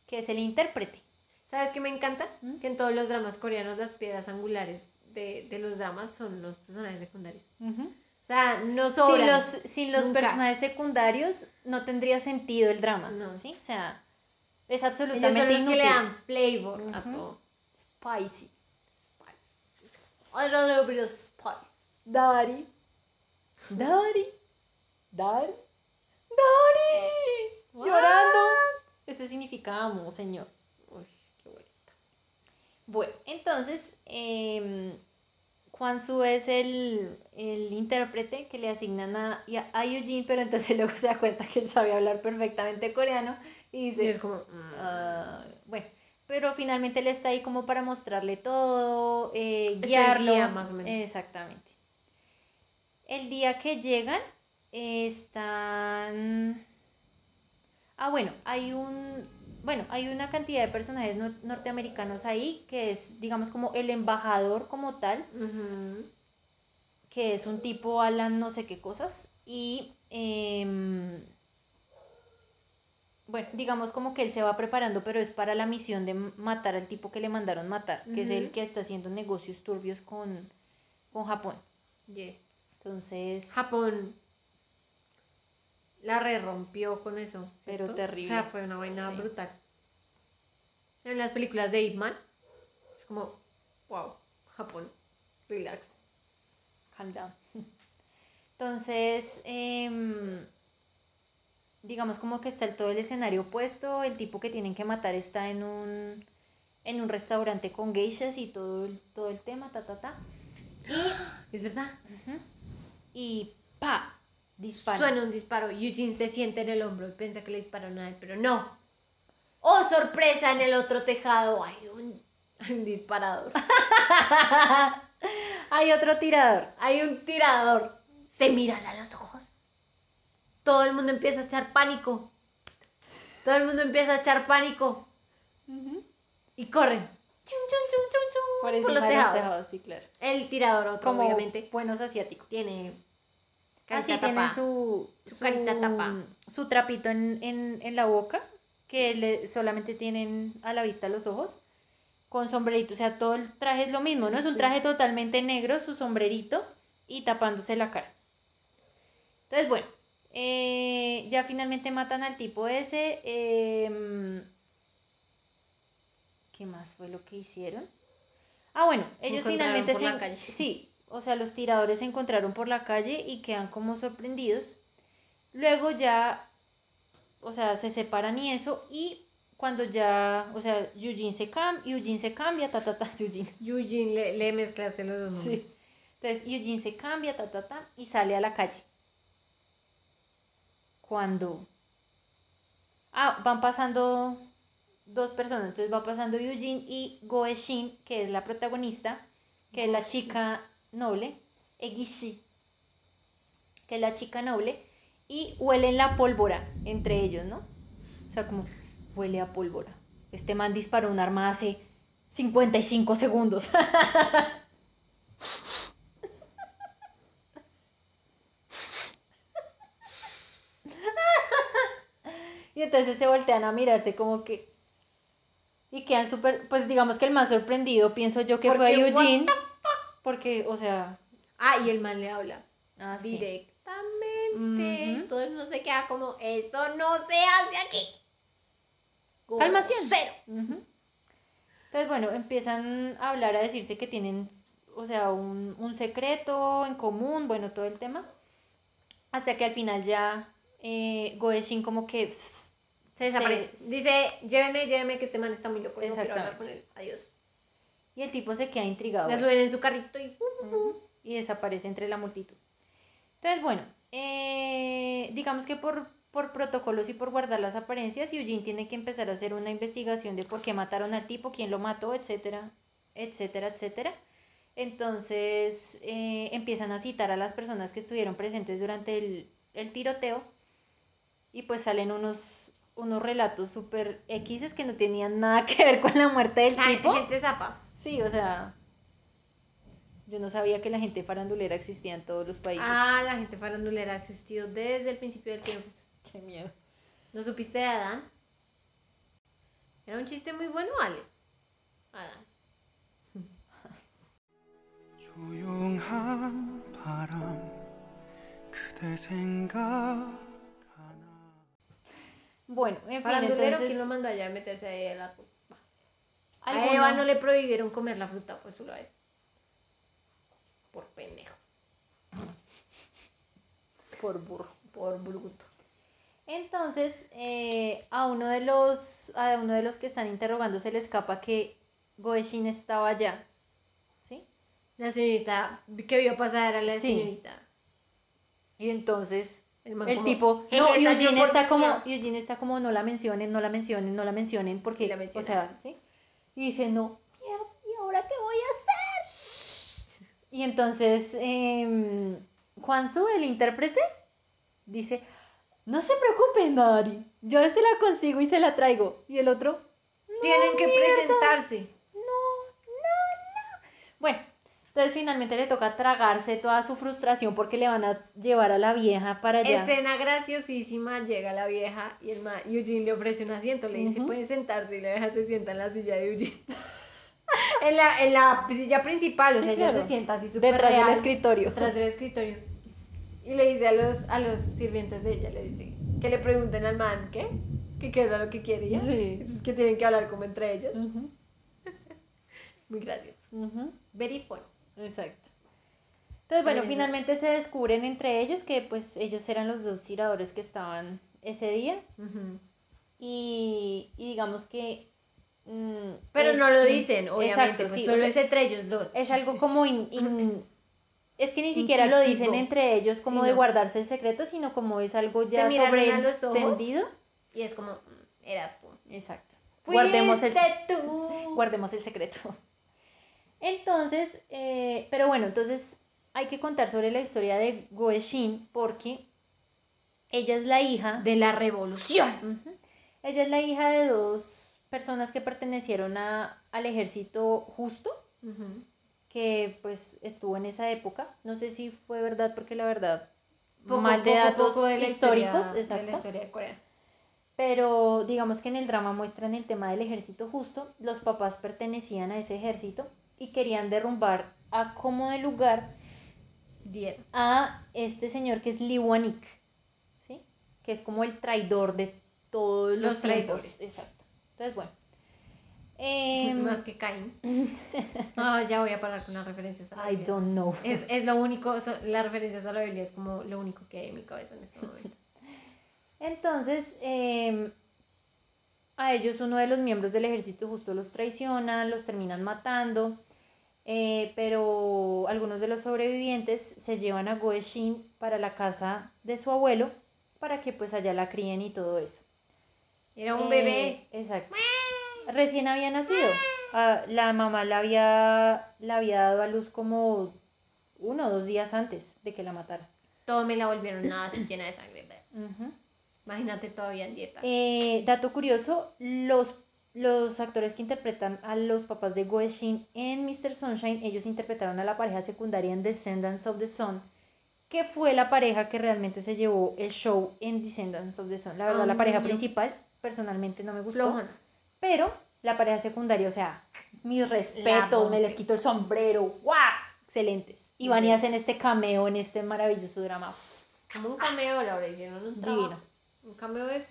que es el intérprete. ¿Sabes qué me encanta? ¿Mm? Que en todos los dramas coreanos las piedras angulares de, de los dramas son los personajes secundarios. O sea, no Sin los, sin los Nunca. personajes secundarios no tendría sentido el drama, No. ¿sí? O sea, es Ellos son absolutamente los inútil. que le dan flavor a Ujú. todo. spicy. A little bit of spice. Daddy. Daddy. Daddy. Daddy. What? Llorando. Eso significa amo, señor. Uy, qué bonita. Bueno, entonces, eh, Kwanzu es el, el intérprete que le asignan a, y a, Eugene, pero entonces luego se da cuenta que él sabe hablar perfectamente coreano y Y dice, es como. mm, Ah, bueno, pero finalmente él está ahí como para mostrarle todo, eh, Es el guiarlo. guía, más o menos. Exactamente. El día que llegan, están... Ah, bueno, hay un... Bueno, hay una cantidad de personajes no- norteamericanos ahí, que es, digamos, como el embajador como tal, que es un tipo Alan no sé qué cosas, y... em, bueno, digamos como que él se va preparando, pero es para la misión de matar al tipo que le mandaron matar, que es el que está haciendo negocios turbios con, con Japón. Yes. Entonces, Japón la re rompió con eso. Pero terrible. O sea, fue una vaina Sí. brutal. En las películas de Ip Man, es como, wow, Japón, relax. calm down. Entonces, em, digamos como que está el- todo el escenario puesto, el tipo que tienen que matar está en un, en un restaurante con geishas y todo el, todo el tema, ta, ta, ta. Es verdad. Y pa, dispara. Suena un disparo. Eugene se siente en el hombro y piensa que le dispararon a él, pero no. ¡Oh, sorpresa! En el otro tejado hay un, hay un disparador. Hay otro tirador. Hay un tirador. Se miran a los ojos. Todo el mundo empieza a echar pánico. Todo el mundo empieza a echar pánico. Y corren. Chum, chum, chum, chum, chum, Por, por los tejados. tejados, sí, claro. El tirador otro, Como obviamente. buenos asiáticos. Tiene Así carita tiene tapada. su, Su carita tapada. su trapito en, en, en la boca, que le, solamente tienen a la vista los ojos, con sombrerito. O sea, todo el traje es lo mismo, ¿no? Es un traje totalmente negro, su sombrerito y tapándose la cara. Entonces, bueno, eh, ya finalmente matan al tipo ese. em, ¿Qué más fue lo que hicieron? Ah, bueno, Se ellos finalmente se. Sí, o sea, los tiradores se encontraron por la calle y quedan como sorprendidos. Luego ya, o sea, se separan y eso, y cuando ya, o sea, Eugene se, cam Eugene se cambia, ta, ta, ta, Eugene. Eugene le, le mezclaste los dos nombres. Sí. Entonces Eugene se cambia, ta, ta, ta, y sale a la calle. Cuando... Ah, van pasando dos personas. Entonces va pasando Eugene y Goe Shin, que es la protagonista, que es la chica noble, Egishi, que es la chica noble, y huelen la pólvora entre ellos, ¿no? O sea, como huele a pólvora. Este man disparó un arma hace 55 segundos. Y entonces se voltean a mirarse como que... Y quedan súper... Pues digamos que el más sorprendido, pienso yo que fue what Eugene. Porque, o sea... Ah, y el man le habla ah, sí. directamente. Ujú. Todo el mundo se queda como, eso no se hace aquí. Calmación. Cero. Entonces, bueno, empiezan a hablar, a decirse que tienen, o sea, un, un secreto en común, bueno, todo el tema. Hasta que al final ya eh, Goeshin como que... pss, Se desaparece. Se- Dice, lléveme, lléveme, que este man está muy loco. No quiero hablar Exactamente. con él. Adiós. Y el tipo se queda intrigado. La suben en su carrito y... Ujú, y desaparece entre la multitud. Entonces, bueno, eh, digamos que por, por protocolos y por guardar las apariencias, Eugene tiene que empezar a hacer una investigación de por qué mataron al tipo, quién lo mató, etcétera, etcétera, etcétera. Entonces eh, empiezan a citar a las personas que estuvieron presentes durante el, el tiroteo y pues salen unos, unos relatos súper X que no tenían nada que ver con la muerte del La tipo. gente zapa. Sí, o sea, yo no sabía que la gente farandulera existía en todos los países. Ah, la gente farandulera ha existido desde el principio del tiempo. Qué miedo. ¿No supiste de Adán? Era un chiste muy bueno, Ale. Adán. bueno, en fin, farandulero, entonces... ¿quién lo mandó allá a meterse ahí el árbol? A Eva no le prohibieron comer la fruta, pues solo a él. Por pendejo, por burro. por bruto. Entonces, eh, a uno de los a uno de los que están interrogando se le escapa que Goeshin estaba allá. ¿Sí? La señorita que vio pasar a la Sí. señorita. Y entonces El, man el como, tipo, "Jeje, no, Eugene está como, oportunidad". Eugene está como, no la mencionen, no la mencionen, no la mencionen, porque, la o menciona. sea, ¿sí? Y dice, no, ¿y ahora qué voy a hacer? Y entonces, eh, Juansu, el intérprete, dice, no se preocupen, Nari, yo se la consigo y se la traigo. Y el otro, Tienen que presentarse. Bueno, entonces finalmente le toca tragarse toda su frustración porque le van a llevar a la vieja para allá. Escena graciosísima, llega la vieja y el ma Eugene le ofrece un asiento, le dice, Ujú. pueden sentarse y la vieja se sienta en la silla de Eugene. en, la, en la silla principal, o sea, ella se sienta así súper Detrás del real, escritorio. Detrás del escritorio. Y le dice a los, a los sirvientes de ella, le dice, que le pregunten al man, ¿qué? Que qué era lo que quiere ella. Sí. Entonces que tienen que hablar como entre ellos. Muy gracioso. ujú, Very fun. Exacto. Entonces, bueno, finalmente se descubren entre ellos que pues ellos eran los dos tiradores que estaban ese día y, y digamos que... mm, Pero es no lo dicen, obviamente, Exacto, pues sí, solo o sea, es entre ellos dos. Es algo como... in- in- es que ni siquiera lo dicen entre ellos como Sí, de no. guardarse el secreto, sino como es algo ya sobreentendido. Y es como, mm, eras tú. Exacto. Guardemos el, tú. guardemos el secreto. Entonces, eh, pero bueno, entonces hay que contar sobre la historia de Goeshin porque ella es la hija de la revolución. Ella es la hija de dos personas que pertenecieron a, al ejército justo, que pues estuvo en esa época. No sé si fue verdad porque la verdad, Poco, mal de poco, datos poco de históricos, historia- de la exacto. historia de Corea. Pero digamos que en el drama muestran el tema del ejército justo. Los papás pertenecían a ese ejército y querían derrumbar a como de lugar a este señor que es Lee Wanik, ¿sí? Que es como el traidor de todos los, Los tiempos. traidores. Exacto. Entonces, bueno. Em, Más que Caín. No, ya voy a parar con las referencias a la I Biblia. don't know. Es, es lo único, son- las referencias a la Biblia es como lo único que hay en mi cabeza en este momento. Entonces, em, a ellos uno de los miembros del ejército justo los traiciona, los terminan matando, eh, pero algunos de los sobrevivientes se llevan a Goeshin para la casa de su abuelo para que pues allá la críen y todo eso. Era un Eh, bebé. Exacto. Recién había nacido. Ah, la mamá la había, la había dado a luz como uno o dos días antes de que la matara. Todo me la volvieron nada así llena de sangre. Ujú. Imagínate todavía en dieta. Eh, dato curioso, los, los actores que interpretan a los papás de Goeshin en Mr. Sunshine, ellos interpretaron a la pareja secundaria en Descendants of the Sun, que fue la pareja que realmente se llevó el show en Descendants of the Sun. La verdad, la pareja principal personalmente no me gustó, pero la pareja secundaria, o sea, mis respetos, me les quito el sombrero, ¡guau! Excelentes. Y van y hacen este cameo en este maravilloso drama. Como un cameo, Laura, hicieron un Divino. trabajo. Un cameo es.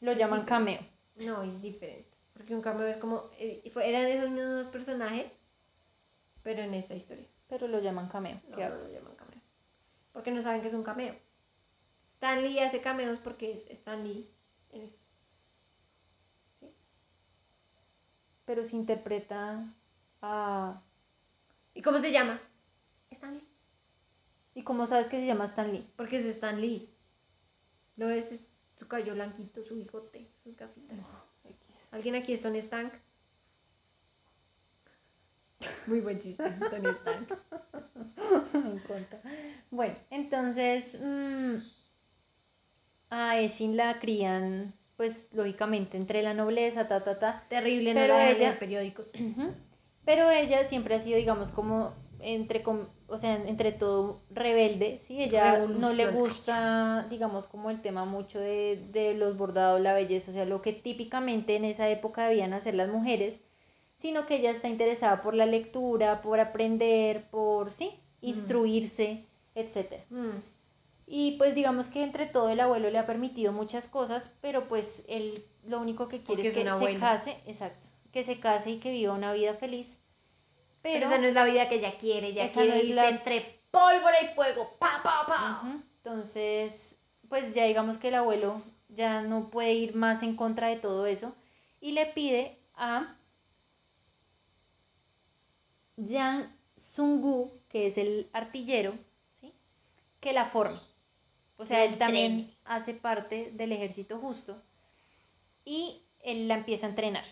Lo llaman Tipo- cameo. No, es diferente. Porque un cameo es como. eh, eran esos mismos personajes, pero en esta historia. Pero lo llaman cameo. No, lo llaman cameo. Porque no saben que es un cameo. Stan Lee hace cameos porque es Stan Lee en esto. ¿Sí? pero se interpreta a... ¿Y cómo se llama? Stan Lee. ¿Y cómo sabes que se llama Stan Lee? Porque es Stan Lee. Lo ves, es su cabello blanquito, su bigote, sus gafitas. ¿Alguien aquí es Tony Stank? Muy buen chiste, Tony Stank. Bueno, entonces mm, a Eshin la crían, pues lógicamente entre la nobleza, ta, ta, ta. Terrible, no la ella- periódicos. Pero ella siempre ha sido, digamos, como entre, o sea, entre todo rebelde, ¿sí? Ella no le gusta, digamos, como el tema mucho de, de los bordados, la belleza, o sea, lo que típicamente en esa época debían hacer las mujeres, sino que ella está interesada por la lectura, por aprender, por, ¿sí? Instruirse, etcétera. Mm. Y pues digamos que entre todo el abuelo le ha permitido muchas cosas, pero pues él lo único que quiere Porque es que se case, exacto, que se case y que viva una vida feliz. Pero, Pero, esa no es la vida que ella quiere, ella quiere no irse la- entre pólvora y fuego, pa, pa, pa. Entonces, pues ya digamos que el abuelo ya no puede ir más en contra de todo eso y le pide a Yang Sungu, que es el artillero, ¿sí? que la forme. O sea, él también hace parte del ejército justo y él la empieza a entrenar.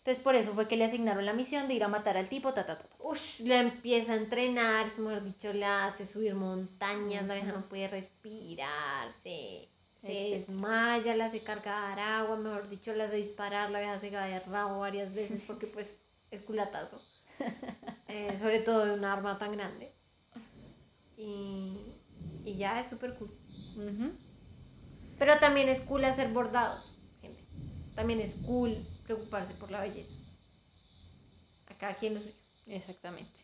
Entonces por eso fue que le asignaron la misión de ir a matar al tipo, ta, ta, ta. Ush, la empieza a entrenar, es mejor dicho, la hace subir montañas, la vieja no puede respirar, se, desmaya, la hace cargar agua, mejor dicho, la hace disparar, la vieja se cae de rabo varias veces porque pues el culatazo, Eh, sobre todo de un arma tan grande. Y, y ya es súper cool. Pero también es cool hacer bordados, gente. También es cool preocuparse por la belleza. A cada quien lo suyo. Exactamente.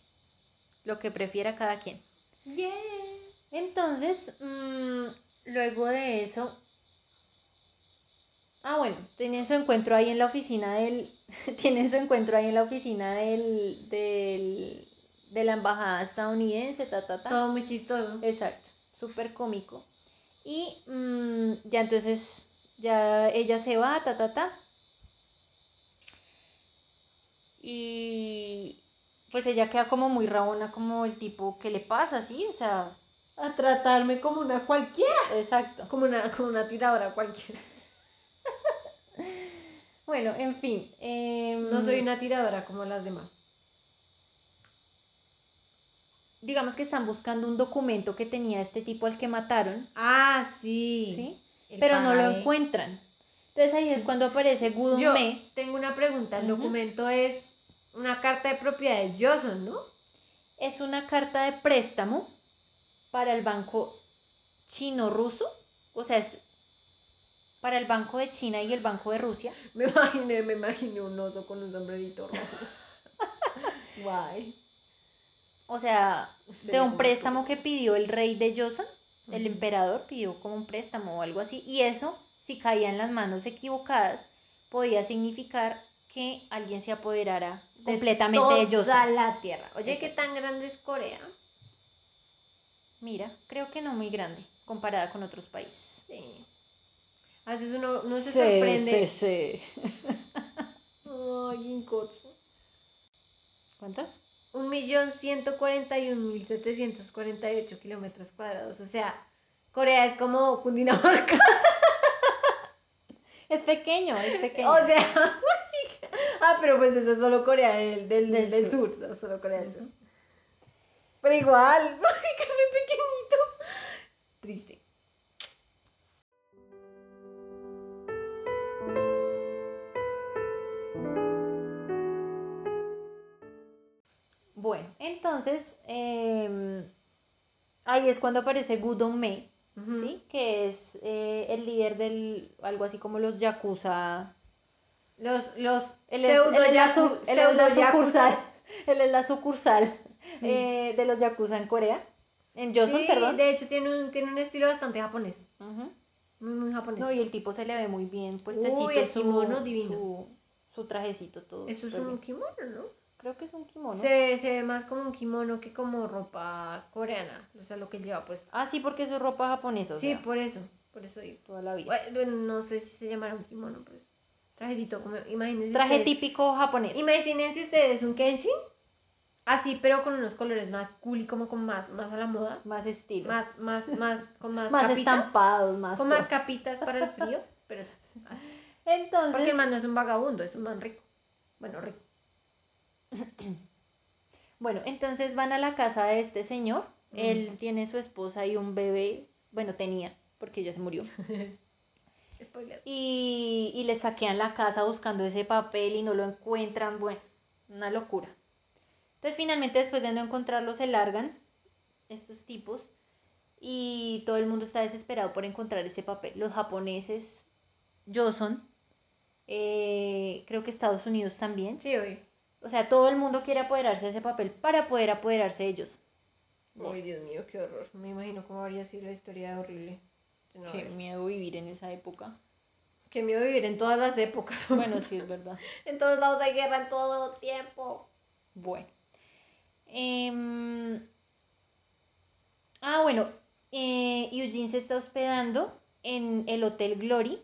Lo que prefiera cada quien. Yeah. Entonces, mm, luego de eso. Ah, bueno, tienen su encuentro ahí en la oficina del. tienen su encuentro ahí en la oficina del. del de la embajada estadounidense, ta, ta, ta. Todo muy chistoso. Exacto, súper cómico. Y mm, ya entonces, ya ella se va, ta, ta, ta. Y pues ella queda como muy rabona, como el tipo, ¿qué le pasa? ¿Sí? O sea, A tratarme como una cualquiera. exacto. Como una, como una tiradora cualquiera. Bueno, en fin. em, No soy una tiradora como las demás. Digamos que están buscando un documento que tenía este tipo al que mataron, Ah, sí. ¿sí? El Pero no lo encuentran. Entonces ahí es cuando aparece Gudon Yo Me. tengo una pregunta. El documento es una carta de propiedad de Johnson, ¿no? Es una carta de préstamo para el banco chino-ruso. O sea, es para el banco de China y el banco de Rusia. Me imaginé, me imaginé un oso con un sombrerito rojo. Guay. O sea, de un préstamo que pidió el rey de Joseon. El emperador pidió como un préstamo o algo así. Y eso, si caía en las manos equivocadas, podía significar que alguien se apoderara completamente de toda Joseon. la tierra. Oye, ¿qué tan grande es Corea? Mira, creo que no muy grande comparada con otros países. Sí. A veces uno, uno se sorprende. sí. Ay, Ginkotsu. ¿Cuántas? Un millón ciento cuarenta y un mil setecientos cuarenta y ocho kilómetros cuadrados. O sea, Corea es como Cundinamarca. Es pequeño, es pequeño. O sea, ah, pero pues eso es solo Corea del, del, Del del sur. sur. solo Corea del sur. Pero igual, que es pequeñito. Triste. Bueno, entonces em, ahí es cuando aparece Gudon Me, Ujú. ¿sí? Que es eh, el líder del, algo así como los Yakuza. Los, los Él es, pseudo él su- él es la pseudo sucursal, él es la sucursal Sí. eh, de los Yakuza en Corea, en Joseon, Sí, perdón. de hecho tiene un, tiene un estilo bastante japonés. Ujú. Muy, muy japonés. No, y el tipo se le ve muy bien puestecito Uy, el su, kimono divino. su, su trajecito todo. Eso es un bien. kimono, ¿no? Creo que es un kimono. Se, se ve más como un kimono que como ropa coreana. O sea, lo que lleva puesto. Ah, sí, porque es ropa japonesa, o sí, sea, por eso. Por eso digo. toda la vida. Bueno, no sé si se llamará un kimono, pero es trajecito. Como, imagínense. Traje ustedes- típico japonés. Imagínense ustedes un Kenshin. Así, pero con unos colores más cool y como con más, más a la moda. Más estilo. Más, más, más, con más, más capitas. estampados, más. Con más capitas para el frío. Pero es así. Entonces, Porque el man no es un vagabundo, es un man rico. Bueno, rico. bueno, entonces van a la casa de este señor. Mm. Él tiene su esposa y un bebé. Bueno, tenía, porque ya se murió. Spoiler. Y, y le saquean la casa buscando ese papel y no lo encuentran. Bueno, una locura. Entonces finalmente después de no encontrarlo se largan estos tipos y todo el mundo está desesperado por encontrar ese papel. Los japoneses, Joseon, eh, creo que Estados Unidos también. Sí, oye. O sea, todo el mundo quiere apoderarse de ese papel para poder apoderarse de ellos. Ay, Dios mío, qué horror. Me imagino cómo habría sido la historia horrible. No Qué miedo vivir en esa época. Que miedo vivir en todas las épocas. Bueno, sí, es verdad. en todos lados hay guerra en todo tiempo. Bueno. Em, ah, bueno. eh, Eugene se está hospedando en el Hotel Glory.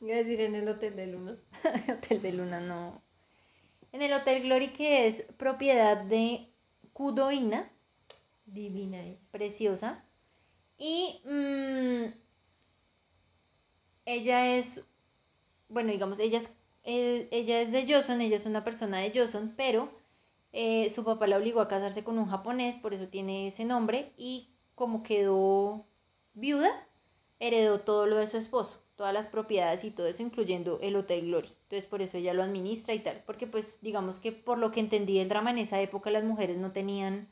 Iba a decir en el hotel de Luna. Hotel de Luna, no. En el Hotel Glory que es propiedad de Kudoina, Divina ella. preciosa. Y mm, ella es, bueno, digamos, ella es, eh, ella es de Joseon, ella es una persona de Joseon, pero eh, su papá la obligó a casarse con un japonés, por eso tiene ese nombre, y como quedó viuda, heredó todo lo de su esposo, todas las propiedades y todo eso, incluyendo el Hotel Glory. Entonces por eso ella lo administra y tal, porque pues digamos que por lo que entendí del drama en esa época las mujeres no tenían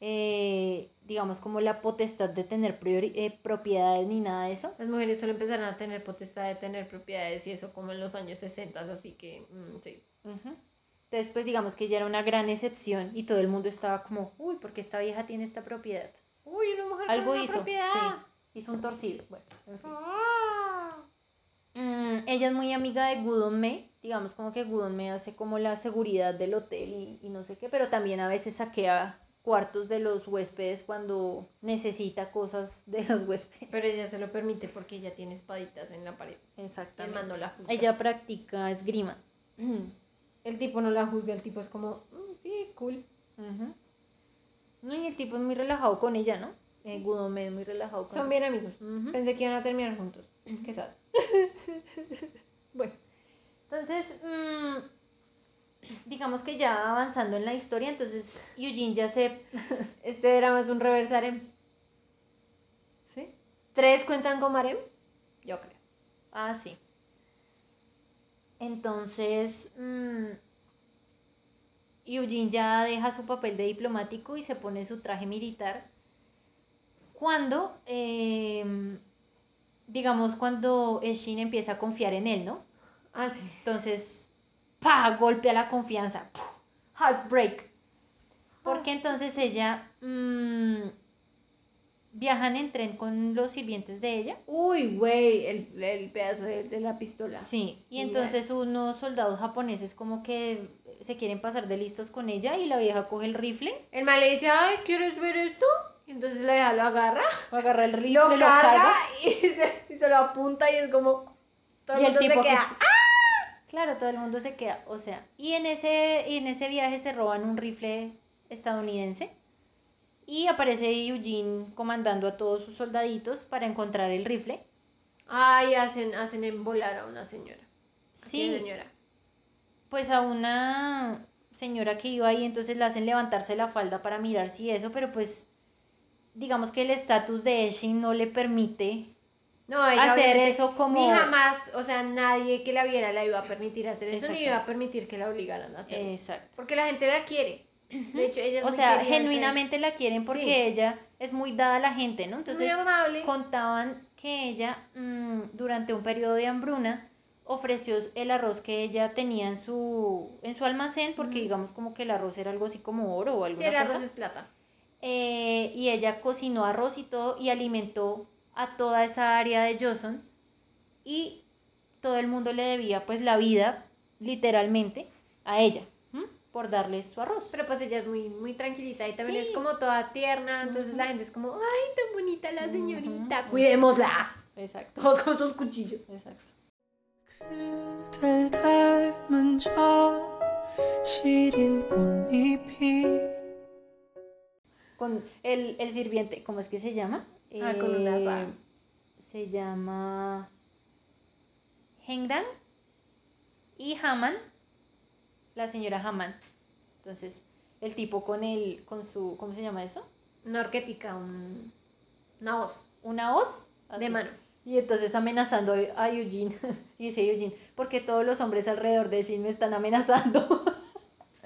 eh, digamos, como la potestad de tener priori- eh, propiedades ni nada de eso. Las mujeres solo empezaron a tener potestad de tener propiedades y eso como en los años 60, así que mm, sí. Ujú. Entonces, pues digamos que ella era una gran excepción y todo el mundo estaba como, uy, porque esta vieja tiene esta propiedad. Uy, una mujer Algo con una hizo, propiedad. sí, hizo un torcido. Bueno, en fin. Ah. Mm, ella es muy amiga de Gudon Me, digamos como que Gudon Me hace como la seguridad del hotel y, y no sé qué, pero también a veces saquea cuartos de los huéspedes cuando necesita cosas de los huéspedes. Pero ella se lo permite porque ella tiene espaditas en la pared. El Exactamente. no la juzga. Ella practica esgrima. El tipo no la juzga, el tipo es como, "Mm, sí, cool. No, y el tipo es muy relajado con ella, ¿no? Eh, Gudome es muy relajado con Son bien amigos. Pensé que iban a terminar juntos. Qué sad. Bueno, entonces, mm, digamos que ya avanzando en la historia, entonces Eugene ya se... Este drama es un reversarem. ¿Sí? ¿Tres cuentan con Marem? Yo creo. Ah, sí. Entonces, mm, Eugene ya deja su papel de diplomático y se pone su traje militar. Cuando, em, digamos, cuando Shin empieza a confiar en él, ¿no? Ah, sí. Entonces, ¡pa! Golpea la confianza. ¡puf! Heartbreak. Porque entonces ella mm, viajan en tren con los sirvientes de ella. Uy, güey, el, el pedazo de, de la pistola. Sí, y entonces unos soldados japoneses como que se quieren pasar de listos con ella y la vieja coge el rifle, El man le dice, ay, ¿quieres ver esto? Y entonces la vieja lo agarra, agarra el rifle, lo lo carga carga. y se, y se lo apunta y es como... Todo el Y el se tipo que- queda. "Ah". Claro, todo el mundo se queda, o sea, y en ese, en ese viaje se roban un rifle estadounidense y aparece Eugene comandando a todos sus soldaditos para encontrar el rifle. Ay, hacen, hacen embolar a una señora. ¿A qué Sí, señora? pues a una señora que iba ahí, entonces la hacen levantarse la falda para mirar si eso, pero pues digamos que el estatus de Eshin no le permite No, ella hacer eso como... Ni jamás, o sea, nadie que la viera la iba a permitir hacer eso, ni iba a permitir que la obligaran a hacerlo. Exacto. Porque la gente la quiere. De hecho, ella es O muy sea, genuinamente la quieren porque Sí. ella es muy dada a la gente, ¿no? muy Entonces amable. contaban que ella mm, durante un periodo de hambruna ofreció el arroz que ella tenía en su, en su almacén porque digamos como que el arroz era algo así como oro o Sí, alguna el cosa. arroz es plata. Eh, y ella cocinó arroz y todo y alimentó a toda esa área de Joson y todo el mundo le debía pues la vida literalmente a ella por darles su arroz. Pero pues ella es muy, muy tranquilita y también es como toda tierna, entonces la gente es como, ay, tan bonita la señorita, cuidémosla. Exacto. Todos con sus cuchillos. Exacto. Con el, el sirviente, ¿cómo es que se llama? Ah, con una Eh, sa. Se llama Hengdang y Haman, la señora Haman. Entonces, el tipo con el, con su, ¿cómo se llama eso? Una orquética, un... una voz Una hoz. de mano. Y entonces amenazando a Eugene. y dice Eugene, porque todos los hombres alrededor de Shin me están amenazando.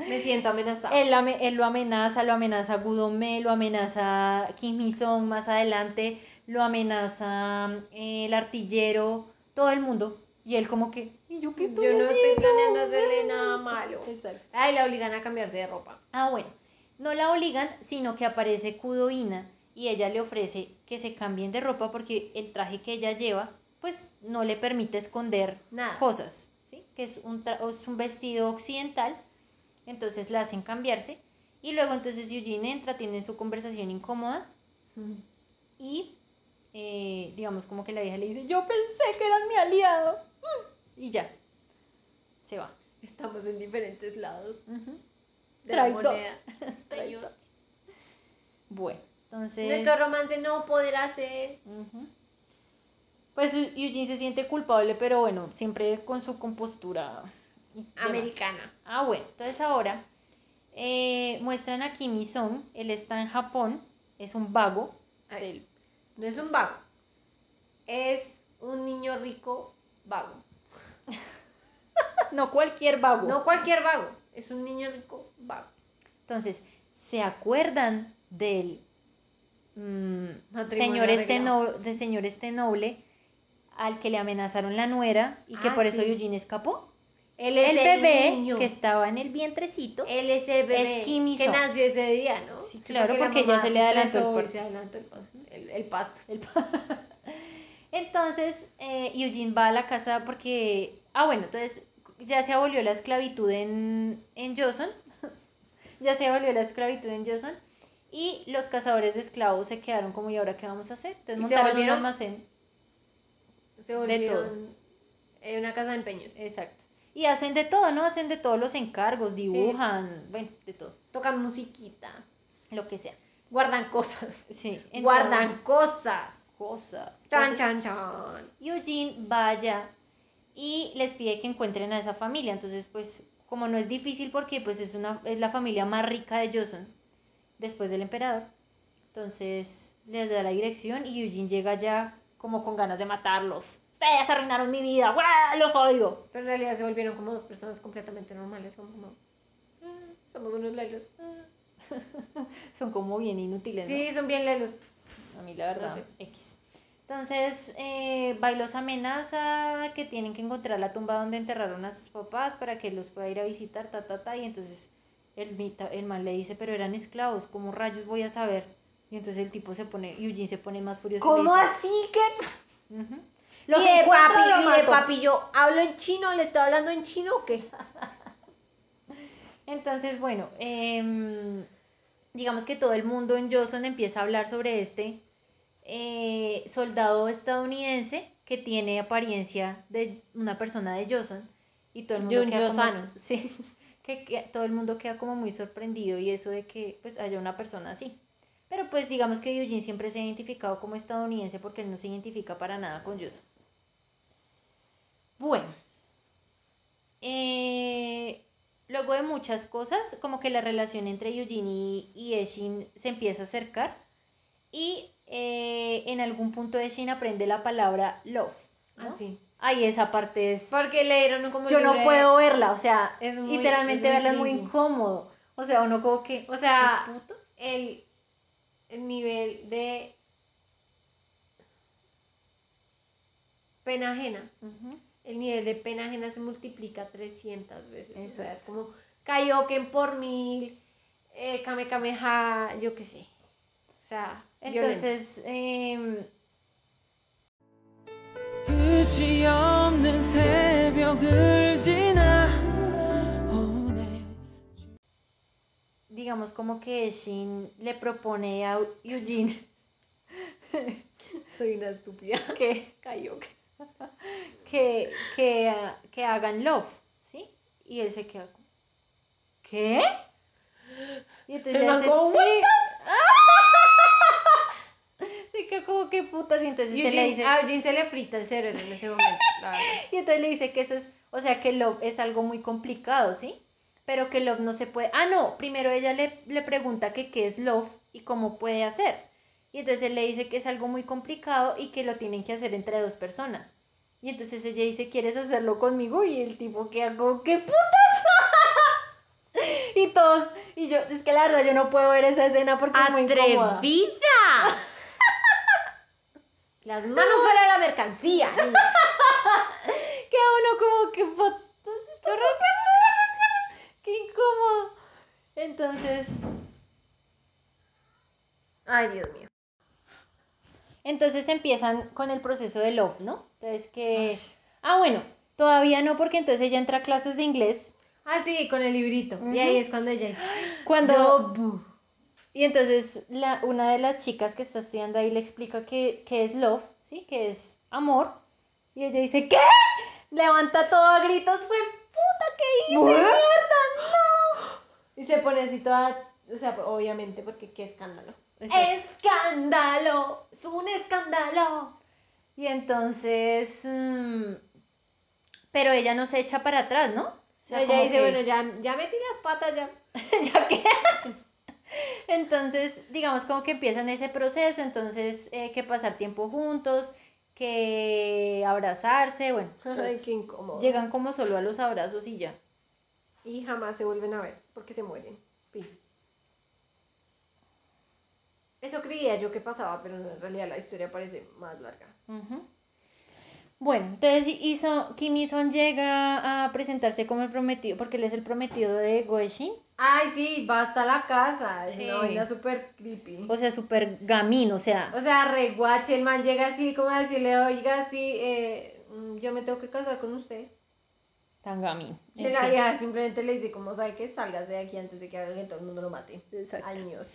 Me siento amenazada. él, él lo amenaza, lo amenaza Gudome, lo amenaza Kim más adelante, lo amenaza eh, el artillero, todo el mundo. Y él como que, ¿y yo qué Yo no estoy planeando hacerle nada malo. Exacto. Ay, la obligan a cambiarse de ropa. Ah, bueno, no la obligan, sino que aparece Kudoina y ella le ofrece que se cambien de ropa porque el traje que ella lleva pues no le permite esconder Nada. cosas, ¿sí? Que es un, es un vestido occidental, entonces la hacen cambiarse y luego entonces Eugene entra, tiene su conversación incómoda y eh, digamos como que la hija le dice, yo pensé que eras mi aliado y ya, se va. Estamos en diferentes lados Ujú. de la moneda. Traidor. Bueno, entonces... Nuestro romance no podrá ser. Pues Eu- Eugene se siente culpable, pero bueno, siempre con su compostura. Americana. Ah, bueno, entonces ahora eh, muestran a Kim Il-sung, él está en Japón, es un vago. Ay. del- No es un vago. Es un niño rico vago. No cualquier vago. No cualquier vago. Es un niño rico vago. Entonces, ¿se acuerdan del mm, señor, este no- del señor este noble al que le amenazaron la nuera y que Ah, por eso. Eugene escapó? Él es El el, bebé niño. que estaba en el vientrecito. Él es el bebé Es que nació ese día, ¿no? Sí, claro, porque la ya se le adelantó el se adelantó el pasto. El, el pasto. Entonces, eh, Eugene va a la casa porque. Ah, bueno, entonces ya se abolió la esclavitud en, en Joson. ya se abolió la esclavitud en Joson. Y los cazadores de esclavos se quedaron como, ¿y ahora qué vamos a hacer? Entonces ¿Y se montaron un volvieron? almacén. Se volvieron una casa de empeños. Exacto. Y hacen de todo, ¿no? Hacen de todos los encargos, dibujan, bueno, de todo, Tocan musiquita. lo que sea. Guardan cosas. Sí. entonces- Guardan cosas. cosas. Chan, Entonces, chan, chan. Eugene vaya y les pide que encuentren a esa familia. Entonces, pues, como no es difícil porque pues es una es la familia más rica de Joseon después del emperador. Entonces, les da la dirección y Eugene llega ya como con ganas de matarlos. Ustedes arruinaron mi vida, los odio. Pero en realidad se volvieron como dos personas completamente normales. Como, como, "Ah, somos unos lelos. ah". Son como bien inútiles. ¿no? Sí, son bien lelos. A mí la verdad, sé. X. Entonces, eh, Bailos amenaza que tienen que encontrar la tumba donde enterraron a sus papás para que los pueda ir a visitar, ta, ta, ta. Y entonces el, el man le dice, pero eran esclavos, ¿cómo rayos voy a saber? Y entonces el tipo se pone, Eugene se pone más furioso. y ¿Cómo dice, así que? "Ujú". Los mire, papi, los mire, mato". papi, yo hablo en chino, ¿le estoy hablando en chino o qué? Entonces, bueno, em, digamos que todo el mundo en Johnson empieza a hablar sobre este eh, soldado estadounidense que tiene apariencia de una persona de Johnson y todo el De mundo un queda como, sí, que, que todo el mundo queda como muy sorprendido y eso de que pues haya una persona así. Pero pues digamos que Eugene siempre se ha identificado como estadounidense porque él no se identifica para nada con Johnson. Bueno, eh, luego de muchas cosas, como que la relación entre Eugene y, Eshin se empieza a acercar y eh, en algún punto Eshin aprende la palabra love. ¿no? Así. Ay, esa parte es... Porque le dieron como Yo no puedo verla, o sea, Es muy- literalmente es verla es muy incómodo. O sea, uno como que... O sea, el, el nivel de pena ajena el nivel de pena ajena se multiplica 300 veces. Eso. O sea, es como Kaioken por mil, eh, Kame yo qué sé. O sea, entonces. Em, digamos como que Shin le propone a Eugene. Soy una estúpida. ¿Qué? Kaioken que, que, ah, que hagan love, ¿sí? Y él se queda como, ¿qué? Y entonces El le man hace, como, sí. Se queda como que putas y entonces Y se le Eugene- dice, a Eugene se le frita el cerebro en ese momento. la verdad. y entonces le dice que eso es, o sea que love es algo muy complicado, ¿sí? Pero que love no se puede, ah no, primero ella le, le pregunta que qué es love y cómo puede hacer. Y entonces él le dice que es algo muy complicado y que lo tienen que hacer entre dos personas. Y entonces ella dice, ¿quieres hacerlo conmigo? Y el tipo queda como, ¿qué putas? y todos, y yo, es que la verdad yo no puedo ver esa escena porque es muy incómoda. ¡Atrevida! Las manos fuera de la mercancía. Queda uno como que qué incómodo. Entonces, Ay, Dios mío. Entonces empiezan con el proceso de love, ¿no? Entonces que... Ah, bueno, todavía no porque entonces ella entra a clases de inglés. Ah, sí, con el librito. Y ahí es cuando ella dice, Cuando... Y entonces la, una de las chicas que está estudiando ahí le explica que, que es love, ¿sí? Que es amor. Y ella dice, ¿qué? Levanta todo a gritos, fue puta que hice, ¿What? mierda, no. Y se pone así toda, o sea, obviamente porque qué escándalo. Exacto. ¡Escándalo! ¡Es un escándalo! Y entonces, mm, pero ella no se echa para atrás, ¿no? O sea, ella dice, que- bueno, ya, ya metí las patas, ya. ya que entonces digamos como que empiezan ese proceso entonces eh, que pasar tiempo juntos que abrazarse bueno Ay, pues, qué incómodo. llegan como solo a los abrazos y ya Y jamás se vuelven a ver, porque se mueren. Eso creía yo que pasaba, pero en realidad la historia parece más larga. Ujú. bueno entonces hizo Kim Il-sung llega a presentarse como el prometido porque él es el prometido de Goeshin Ay, sí, va hasta la casa. Es Sí. una vaina súper creepy. o sea súper gamín o sea O sea, reguache, el man llega así, como a decirle, oiga, sí, eh, mm, yo me tengo que casar con usted. tan gamín la vieja simplemente le dice, como sabe que salgas de aquí antes de que haga que todo el mundo lo mate. Exacto. Años.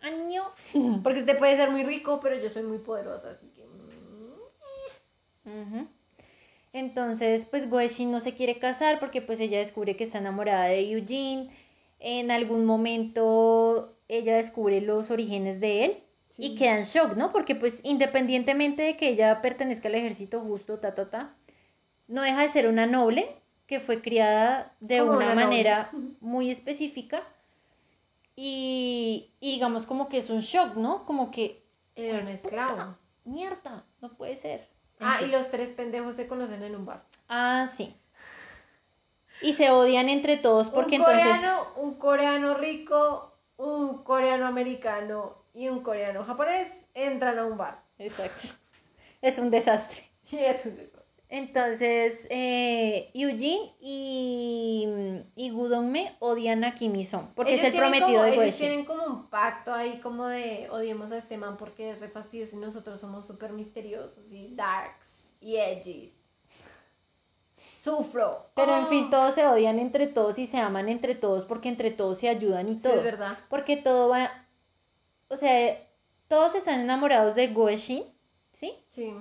Año. Porque usted puede ser muy rico, pero yo soy muy poderosa, así que... mm, Ujú. Entonces, pues Goeshin no se quiere casar porque pues ella descubre que está enamorada de Eugene. En algún momento ella descubre los orígenes de él y queda en shock, ¿no? Porque pues independientemente de que ella pertenezca al ejército justo, ta, ta, ta, no deja de ser una noble que fue criada de una, manera muy específica y, y digamos como que es un shock, ¿no? Como que, Era un esclavo. mierda, no puede ser. En Ah, y los tres pendejos se conocen en un bar. Ah, sí. Y se odian entre todos porque un entonces... coreano, un coreano rico, un coreano americano y un coreano japonés entran a un bar. Exacto. Es un desastre. Y es un desastre. Entonces, eh, Eugene y, y Gudongme odian a Kim Il-sung porque Ellos es el prometido como- de Ellos Goeshin. tienen como un pacto ahí como de odiemos a este man porque es re fastidioso y nosotros somos súper misteriosos y darks y edgies. Sufro. Pero en Oh. fin, todos se odian entre todos y se aman entre todos porque entre todos se ayudan y Sí, todo. es verdad. Porque todo va... O sea, todos están enamorados de Goeshin, ¿sí? Sí.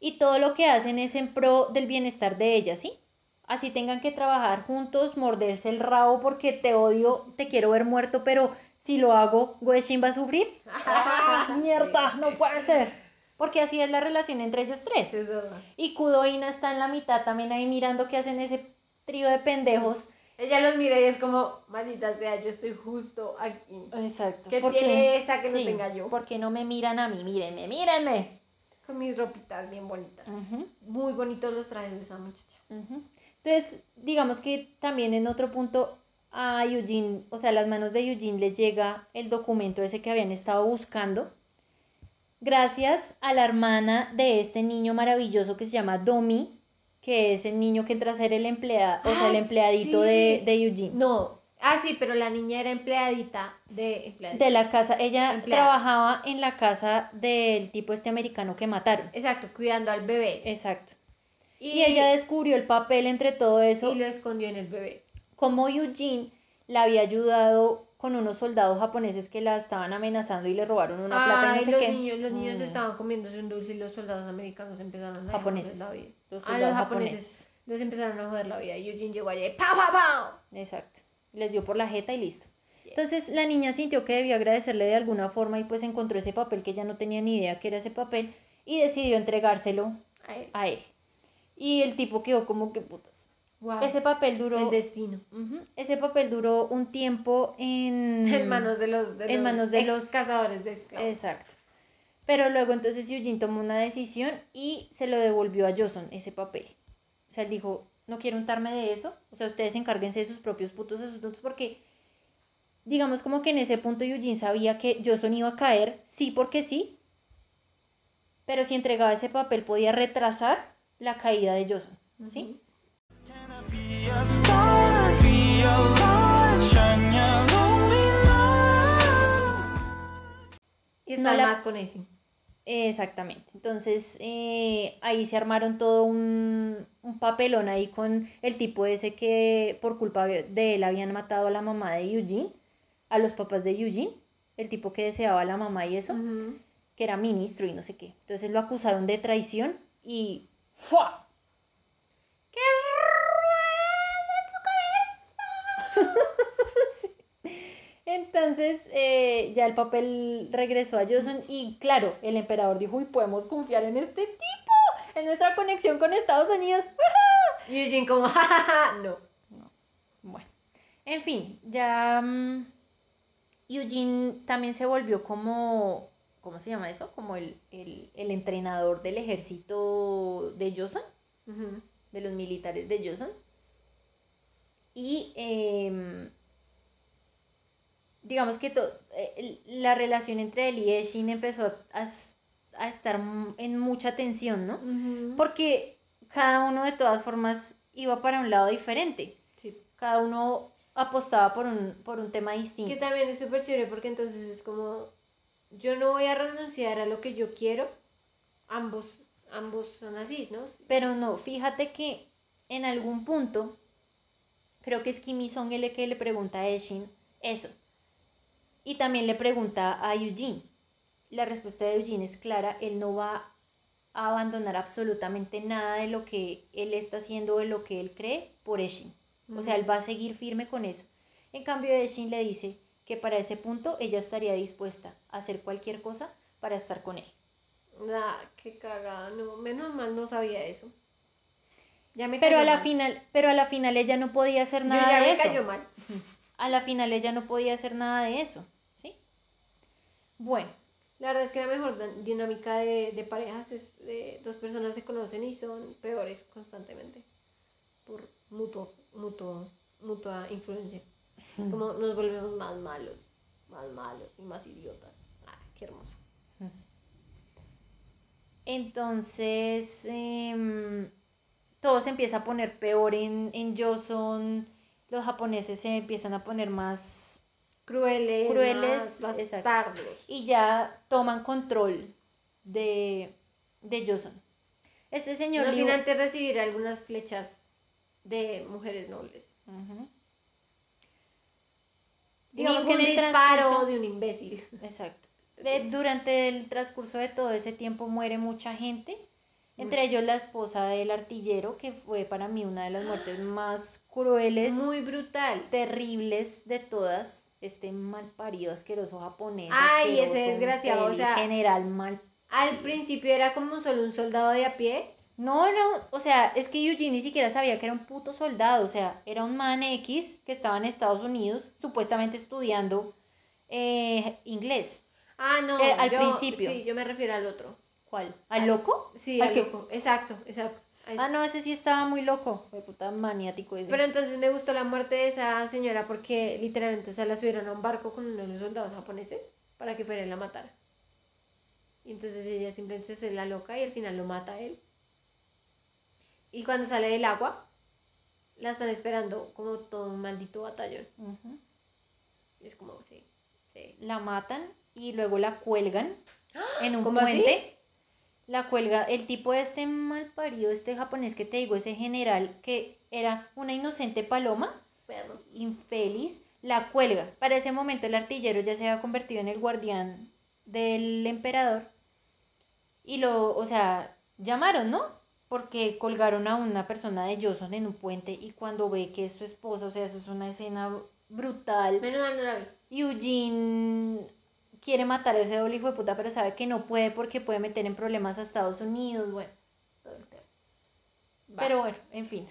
Y todo lo que hacen es en pro del bienestar de ella, ¿sí? Así tengan que trabajar juntos, morderse el rabo porque te odio, te quiero ver muerto, pero si lo hago, Goeshin va a sufrir. ¡Ah, mierda! No puede ser. Porque así es la relación entre ellos tres. Es verdad. Y Kudoina está en la mitad también ahí mirando que hacen ese trío de pendejos. Ella los mira y es como, maldita sea, yo estoy justo aquí. Exacto. ¿Qué ¿Por qué? tiene esa que no Sí, tenga yo? ¿Por qué no me miran a mí? Mírenme, mírenme. Con mis ropitas bien bonitas. Muy bonitos los trajes de esa muchacha. Entonces, digamos que también en otro punto a Eugene, o sea, a las manos de Eugene le llega el documento ese que habían estado buscando, gracias a la hermana de este niño maravilloso que se llama Domi, que es el niño que entra a ser el empleado, o sea, el empleadito sí. de, de Eugene. No. Ah, sí, pero la niña era empleadita de empleadita. De la casa, ella Empleada. trabajaba en la casa del tipo este americano que mataron. Exacto, cuidando al bebé. Exacto. Y ella descubrió el papel entre todo eso. y lo escondió en el bebé. como Eugene la había ayudado con unos soldados japoneses que la estaban amenazando y le robaron una plata y no sé los qué. niños, los niños Mm, estaban comiéndose un dulce y los soldados americanos empezaron a Japoneses. joder la vida. Los Ah, los japoneses. japoneses. Los empezaron a joder la vida. Y Eugene llegó allá y ¡pau, pau, pau! Exacto. Les dio por la jeta y listo. Entonces la niña sintió que debía agradecerle de alguna forma y pues encontró ese papel que ella no tenía ni idea que era ese papel y decidió entregárselo a él. Y el tipo quedó como que putas. wow. Ese papel duró... El destino. Ese papel duró un tiempo en... En manos de los, de. En los manos de ex los- cazadores de esclavos. Exacto. Pero luego entonces Eugene tomó una decisión y se lo devolvió a Johnson ese papel. O sea, él dijo, no quiero untarme de eso. O sea, ustedes encárguense de sus propios putos asuntos porque, digamos como que en ese punto Eugene sabía que Johnson iba a caer, sí porque sí. Pero si entregaba ese papel podía retrasar la caída de Johnson, ¿sí? Y No estar la- más con ese. Exactamente. Entonces eh, ahí se armaron todo un, un papelón ahí con el tipo ese que por culpa de él habían matado a la mamá de Eugene, a los papás de Eugene, el tipo que deseaba a la mamá y eso, que era ministro y no sé qué. Entonces lo acusaron de traición y ¡fua! ¡Que ruede Entonces su ya el papel regresó a Johnson y claro, el emperador dijo, uy, podemos confiar en este tipo, en nuestra conexión con Estados Unidos. Y Eugene como, jajaja, no. Bueno, en fin, ya mm, Eugene también se volvió como, ¿cómo se llama eso? Como el, el, el entrenador del ejército de Johnson, de los militares de Johnson. Y em, digamos que to- eh, la relación entre él y Eshin empezó a, a estar en mucha tensión, ¿no? Porque cada uno de todas formas iba para un lado diferente. Sí. Cada uno apostaba por un, por un tema distinto. Que también es súper chévere porque entonces es como, yo no voy a renunciar a lo que yo quiero. Ambos, ambos son así, ¿no? Pero no, fíjate que en algún punto, creo que es Kimi Song el que le pregunta a Eshin eso. Y también le pregunta a Eugene. La respuesta de Eugene es clara, él no va a abandonar absolutamente nada de lo que él está haciendo o de lo que él cree por Eshin. O sea, él va a seguir firme con eso. En cambio, Eshin le dice que para ese punto ella estaría dispuesta a hacer cualquier cosa para estar con él. Ah, qué cagada, no, menos mal no sabía eso. Ya me Pero a la mal. final, pero a la final ella no podía hacer Yo nada ya de me eso. cayó mal. A la final ella no podía hacer nada de eso. Bueno, La verdad es que la mejor dinámica de, de parejas es eh, dos personas se conocen y son peores constantemente por mutuo, mutuo, mutua influencia. Es como nos volvemos más malos, más malos y más idiotas. Ah, qué hermoso. entonces em, todo se empieza a poner peor en, en. Los japoneses se empiezan a poner más Crueles, Crueles, más bastardos. y ya toman control de, de Joseon. Este señor No sin antes recibir algunas flechas de mujeres nobles. Digamos Ningún que en el disparo de un imbécil. Exacto. Durante el transcurso de todo ese tiempo muere mucha gente, entre ellos la esposa del artillero, que fue para mí una de las muertes más crueles, Muy brutal. terribles de todas. Este malparido, asqueroso japonés. Ay, ese desgraciado, o sea- general mal. Al principio era como solo un soldado de a pie. No, no, o sea, es que Eugene ni siquiera sabía que era un puto soldado, o sea, era un man X que estaba en Estados Unidos, supuestamente estudiando eh, inglés. Ah, no. Eh, al yo- principio. Sí, yo me refiero al otro. ¿Cuál? ¿Al Al- loco? Sí, ¿Al al que- loco. Exacto, exacto. Ah, no, ese sí estaba muy loco. Fue puta maniático ese. Pero entonces me gustó la muerte de esa señora porque literalmente se la subieron a un barco con uno de los soldados japoneses para que fuera y la matara. Y entonces ella simplemente se la loca y al final lo mata a él. Y cuando sale del agua, la están esperando como todo un maldito batallón. Y es como, sí, sí. La matan y luego la cuelgan en un ¿Cómo así? La cuelga el tipo de este mal parido, este japonés que te digo, ese general que era una inocente paloma, Perro. infeliz, la cuelga. Para ese momento el artillero ya se había convertido en el guardián del emperador. Y lo, o sea, llamaron, ¿no? Porque colgaron a una persona de Joseon en un puente y cuando ve que es su esposa, o sea, eso es una escena brutal. Menos no la vi. Eugene quiere matar a ese doble hijo de puta, pero sabe que no puede porque puede meter en problemas a Estados Unidos, bueno, todo el tema. Va. Pero bueno, en fin.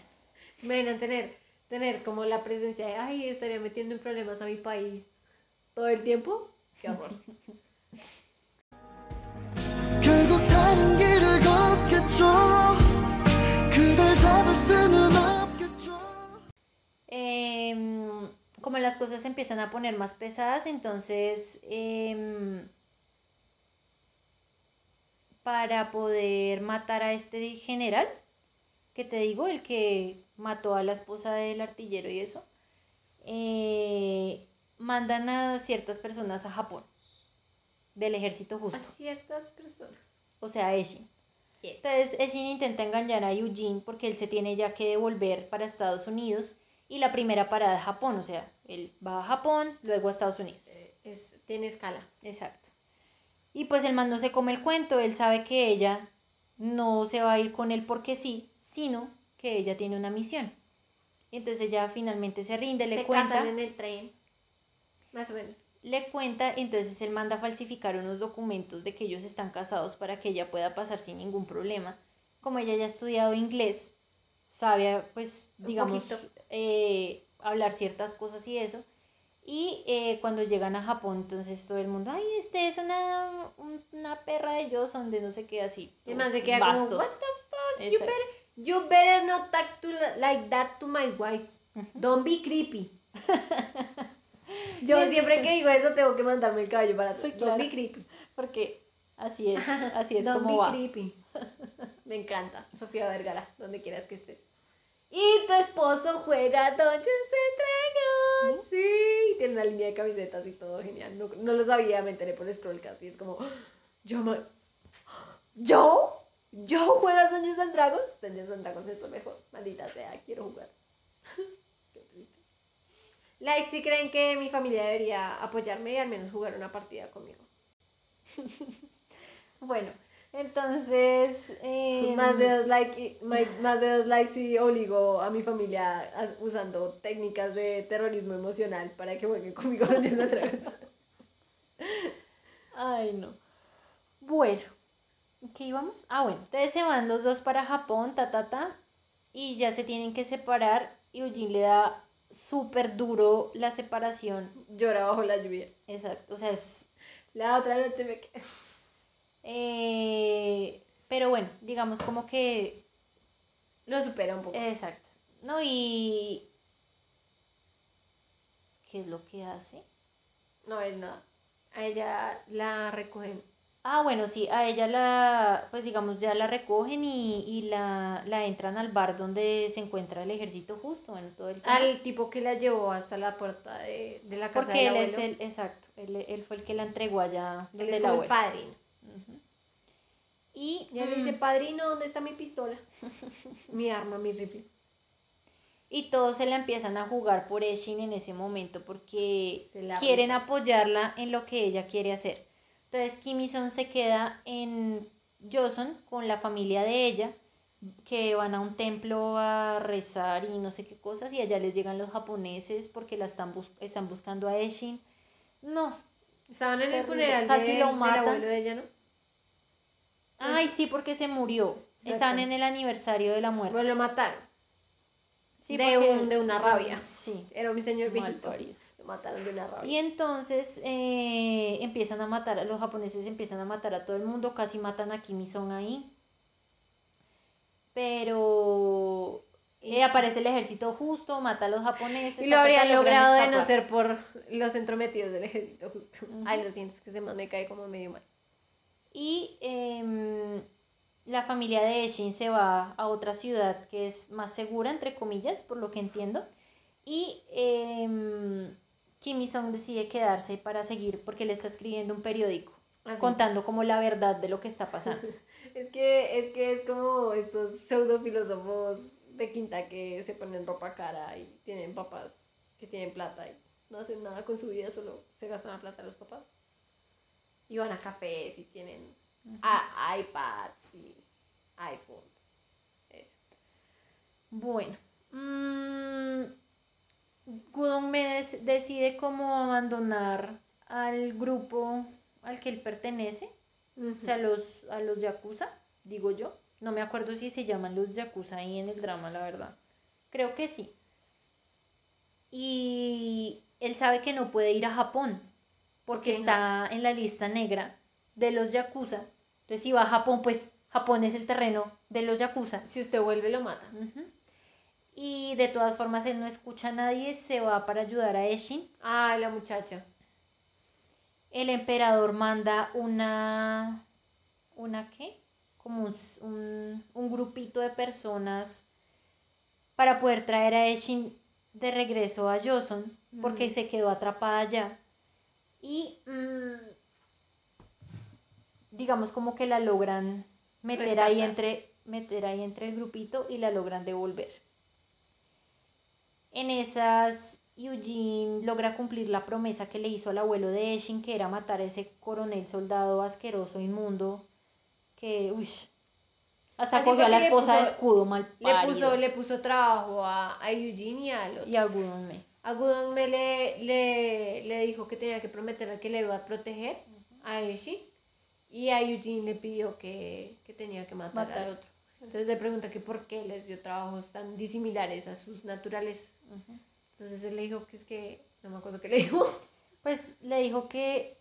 A tener, tener como la presencia de, ay, estaría metiendo en problemas a mi país todo el tiempo. Qué horror. 결 como las cosas se empiezan a poner más pesadas, entonces em, para poder matar a este general, que te digo, el que mató a la esposa del artillero y eso, eh, mandan a ciertas personas a Japón, del ejército justo. A ciertas personas. O sea, a Eshin. Entonces Eshin intenta engañar a Eugene porque él se tiene ya que devolver para Estados Unidos y la primera parada es Japón, o sea, él va a Japón, luego a Estados Unidos. Eh, es, tiene escala. Exacto. Y pues el man no se come el cuento, él sabe que ella no se va a ir con él porque sí, sino que ella tiene una misión. Entonces ella finalmente se rinde, le Se cuenta, casan en el tren. Más o menos. le cuenta, entonces él manda a falsificar unos documentos de que ellos están casados para que ella pueda pasar sin ningún problema. Como ella ya ha estudiado inglés, sabe, pues, Un digamos, poquito. eh, hablar ciertas cosas y eso. Y eh, cuando llegan a Japón, entonces todo el mundo, ay, este es una, un- una perra de Johnson, de no sé qué, así. Y man se queda como, bastos. what the fuck, you better, you better not talk to li- like that to my wife. Don't be creepy. Yo siempre que digo eso tengo que mandarme el cabello para Sí, atrás. claro. Don't be creepy. Porque así es, así es Don't como be va. creepy. Me encanta. Sofía Vergara, donde quieras que estés. Y tu esposo juega Dungeons and Dragons. Sí, y tiene una línea de camisetas y todo genial. No, no lo sabía, me enteré por Scrollcast y es como, yo, ma- ¿yo? ¿Yo juegas Dungeons and Dragons? Dungeons and Dragons es lo mejor. Maldita sea, quiero jugar. Qué triste. Like si creen que mi familia debería apoyarme y al menos jugar una partida conmigo. Bueno, entonces... eh, Más de dos likes, y- ma- más de dos likes y obligo a mi familia a- usando técnicas de terrorismo emocional para que jueguen conmigo. Ay, no. Bueno, ¿qué íbamos? Ah, bueno, entonces se van los dos para Japón, ta, ta, ta, y ya se tienen que separar y Eugene le da súper duro la separación. Llora bajo la lluvia. Exacto, o sea, es... La otra noche me quedé. Eh, pero bueno, digamos como que... Lo supera un poco. Exacto. No, y... ¿Qué es lo que hace? No, él nada. A ella la recogen. Ah, bueno, sí, a ella la, pues digamos, ya la recogen y, y la, la entran al bar donde se encuentra el ejército justo, bueno, todo el tema. Al tipo que la llevó hasta la puerta de, de la casa Porque del él es el, exacto, él, él fue el que la entregó allá Él donde es la el padrino. Y, Y él le dice, mm, padrino, ¿dónde está mi pistola? mi arma, mi rifle. y todos se la empiezan a jugar por Eshin en ese momento porque quieren apoyarla en lo que ella quiere hacer. Entonces Kimison se queda en Joseon con la familia de ella, que van a un templo a rezar y no sé qué cosas, y allá les llegan los japoneses porque la están, bus- están buscando a Eshin. No. Estaban en el funeral Casi de- lo del matan. abuelo de ella, ¿no? Ay, sí, porque se murió. Estaban en el aniversario de la muerte. Pues lo mataron. Sí, de porque- un- de una rabia. Sí. Era mi señor viejito. Lo mataron de una rabia. Y entonces eh, empiezan a matar, a los japoneses empiezan a matar a todo el mundo, casi matan a Kim Il-sung ahí. Pero eh, aparece el ejército justo, mata a los japoneses. Y lo habrían logrado de no ser por los entrometidos del ejército justo. Ay, lo siento, es que man me cae como medio mal. Y em, la familia de Eshin se va a otra ciudad que es más segura, entre comillas, por lo que entiendo. Y em, Kim Il-sung decide quedarse para seguir porque le está escribiendo un periódico, Así. contando como la verdad de lo que está pasando. Es que, es que es como estos pseudo filósofos de quinta que se ponen ropa cara y tienen papás que tienen plata y no hacen nada con su vida, solo se gastan la plata de los papás. Y van a cafés y tienen a- iPads y iPhones. Eso. Bueno, mm, Gudong Medes decide cómo abandonar al grupo al que él pertenece, o sea, a los, a los Yakuza, digo yo. No me acuerdo si se llaman los Yakuza ahí en el drama, la verdad. Creo que sí. Y él sabe que no puede ir a Japón, porque está en la lista negra de los Yakuza. Entonces, si va a Japón, pues Japón es el terreno de los Yakuza. Si usted vuelve, lo mata. Y de todas formas él no escucha a nadie, se va para ayudar a Eshin. Ay, la muchacha. El emperador manda una... ¿Una qué? Como un, un, un grupito de personas para poder traer a Eshin de regreso a Joseon, porque se quedó atrapada allá. Y mm, digamos como que la logran meter ahí entre meter ahí entre el grupito y la logran devolver. En esas Eugene logra cumplir la promesa que le hizo al abuelo de Eshin, que era matar a ese coronel soldado asqueroso, inmundo, que, uy, hasta Así cogió a la esposa de escudo mal Le puso, le puso trabajo a, a Eugene y al otro. y a. A Gudon me le, le, le dijo que tenía que prometerle que le iba a proteger a Eshi. Y a Eugene le pidió que, que tenía que matar, Matar. al otro. Entonces le pregunta que por qué les dio trabajos tan disimilares a sus naturales. Entonces él le dijo que es que, no me acuerdo qué le dijo. Pues le dijo que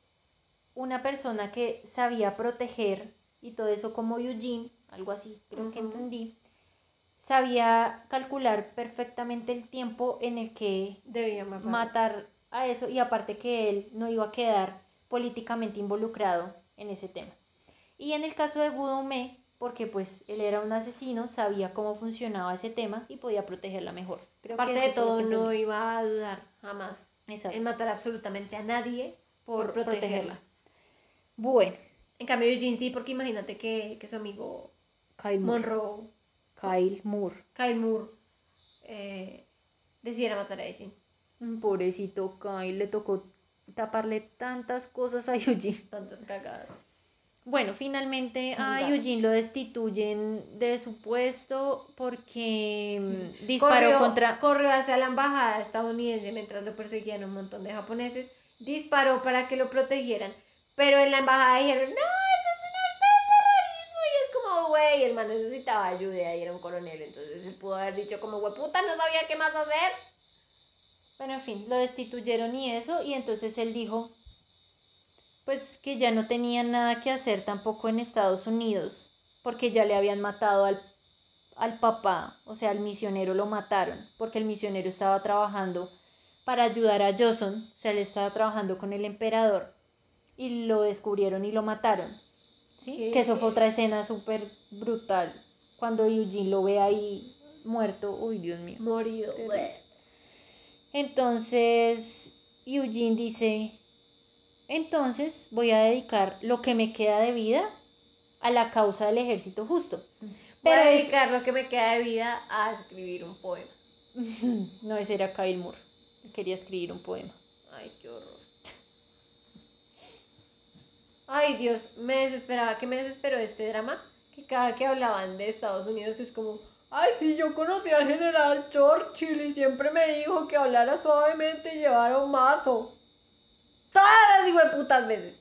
una persona que sabía proteger y todo eso como Eugene, algo así creo que entendí, sabía calcular perfectamente el tiempo en el que Debía matar. matar a eso y aparte que él no iba a quedar políticamente involucrado en ese tema. Y en el caso de Gudome, porque pues él era un asesino, sabía cómo funcionaba ese tema y podía protegerla mejor. Creo Aparte de todo, no iba a dudar jamás Exacto, en matar absolutamente a nadie por, por protegerla. protegerla. Bueno, En cambio, Eugene sí, porque imagínate que, que su amigo Kyle. Monroe, Kyle Moore. Kyle Moore, eh, decidiera matar a Eugene. Mm, Pobrecito Kyle, le tocó taparle tantas cosas a Eugene. Tantas cagadas. Bueno, finalmente a Gato. Eugene lo destituyen de su puesto porque mm, disparó corrió, contra... corrió hacia la embajada estadounidense mientras lo perseguían un montón de japoneses. Disparó para que lo protegieran. Pero en la embajada dijeron, no, güey, el man necesitaba ayuda y era un coronel. Entonces él pudo haber dicho como, güey, puta, no sabía qué más hacer. Bueno, en fin, lo destituyeron y eso, y entonces él dijo, pues que ya no tenía nada que hacer tampoco en Estados Unidos, porque ya le habían matado al, al papá, o sea, al misionero lo mataron, porque el misionero estaba trabajando para ayudar a Johnson, o sea, él estaba trabajando con el emperador, y lo descubrieron y lo mataron. ¿sí? Que eso fue otra escena súper brutal, cuando Eugene lo ve ahí muerto, uy, Dios mío. Morido. Entonces, Eugene dice, entonces voy a dedicar lo que me queda de vida a la causa del ejército justo. Voy Pero a es- dedicar lo que me queda de vida a escribir un poema. No, ese era Kyle Moore. Quería escribir un poema. Ay, qué horror. Ay, Dios, me desesperaba. ¿Qué me desesperó este drama? Cada que hablaban de Estados Unidos es como, ay, sí, yo conocí al general Churchill y siempre me dijo que hablara suavemente y llevara un mazo. Todas las putas veces.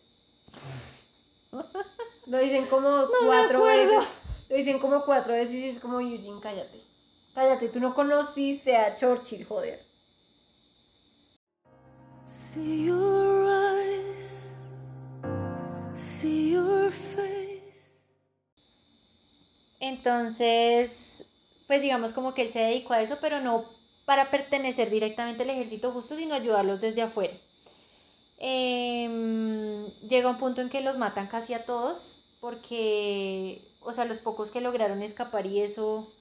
Lo dicen como cuatro veces. Lo dicen como cuatro veces y es como, Eugene, cállate. Cállate, tú no conociste a Churchill, joder. See your eyes, see your face. Entonces, pues digamos como que él se dedicó a eso, pero no para pertenecer directamente al ejército justo, sino ayudarlos desde afuera. Em, llega un punto en que los matan casi a todos, porque, o sea, los pocos que lograron escapar y eso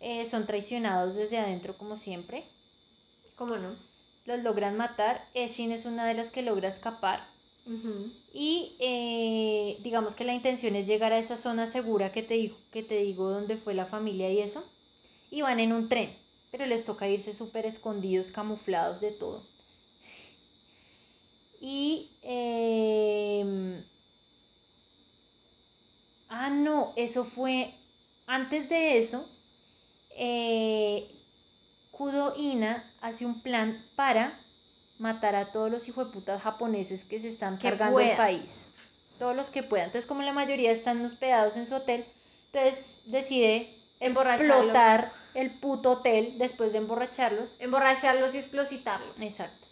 eh, son traicionados desde adentro, como siempre. ¿Cómo no? Los logran matar. Eshin es una de las que logra escapar. Y eh, digamos que la intención es llegar a esa zona segura que te, digo, que te digo donde fue la familia y eso. Y van en un tren, pero les toca irse súper escondidos, camuflados de todo. Y... em, ah, no, eso fue... Antes de eso, eh, Kudo Ina hace un plan para matar a todos los hijueputas japoneses que se están Que cargando el país. Todos los que puedan. Entonces, como la mayoría están hospedados en su hotel, entonces decide explotar el puto hotel después de emborracharlos. Emborracharlos y explositarlos. Exacto.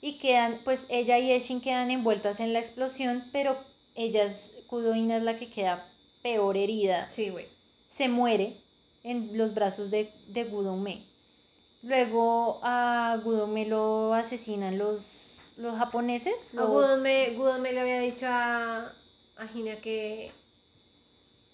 Y quedan, pues ella y Eshin quedan envueltas en la explosión, pero ellas, Kudoina es la que queda peor herida Sí, güey. se muere en los brazos de, de. Luego a Gudome lo asesinan los, los japoneses. A los- Gudon me, Gudon me le había dicho a, a Gina que,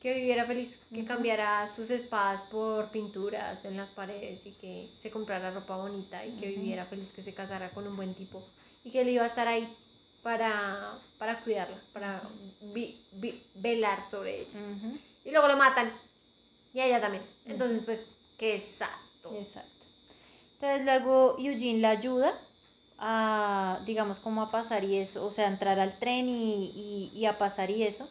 que viviera feliz, que cambiara sus espadas por pinturas en las paredes y que se comprara ropa bonita y que viviera feliz, que se casara con un buen tipo y que él iba a estar ahí para, para cuidarla, para vi- vi- velar sobre ella. Y luego lo matan. Y a ella también. Entonces, pues, qué exacto. Exacto. Entonces luego Eugene la ayuda a, digamos, como a pasar y eso, o sea, entrar al tren y, y, y a pasar y eso.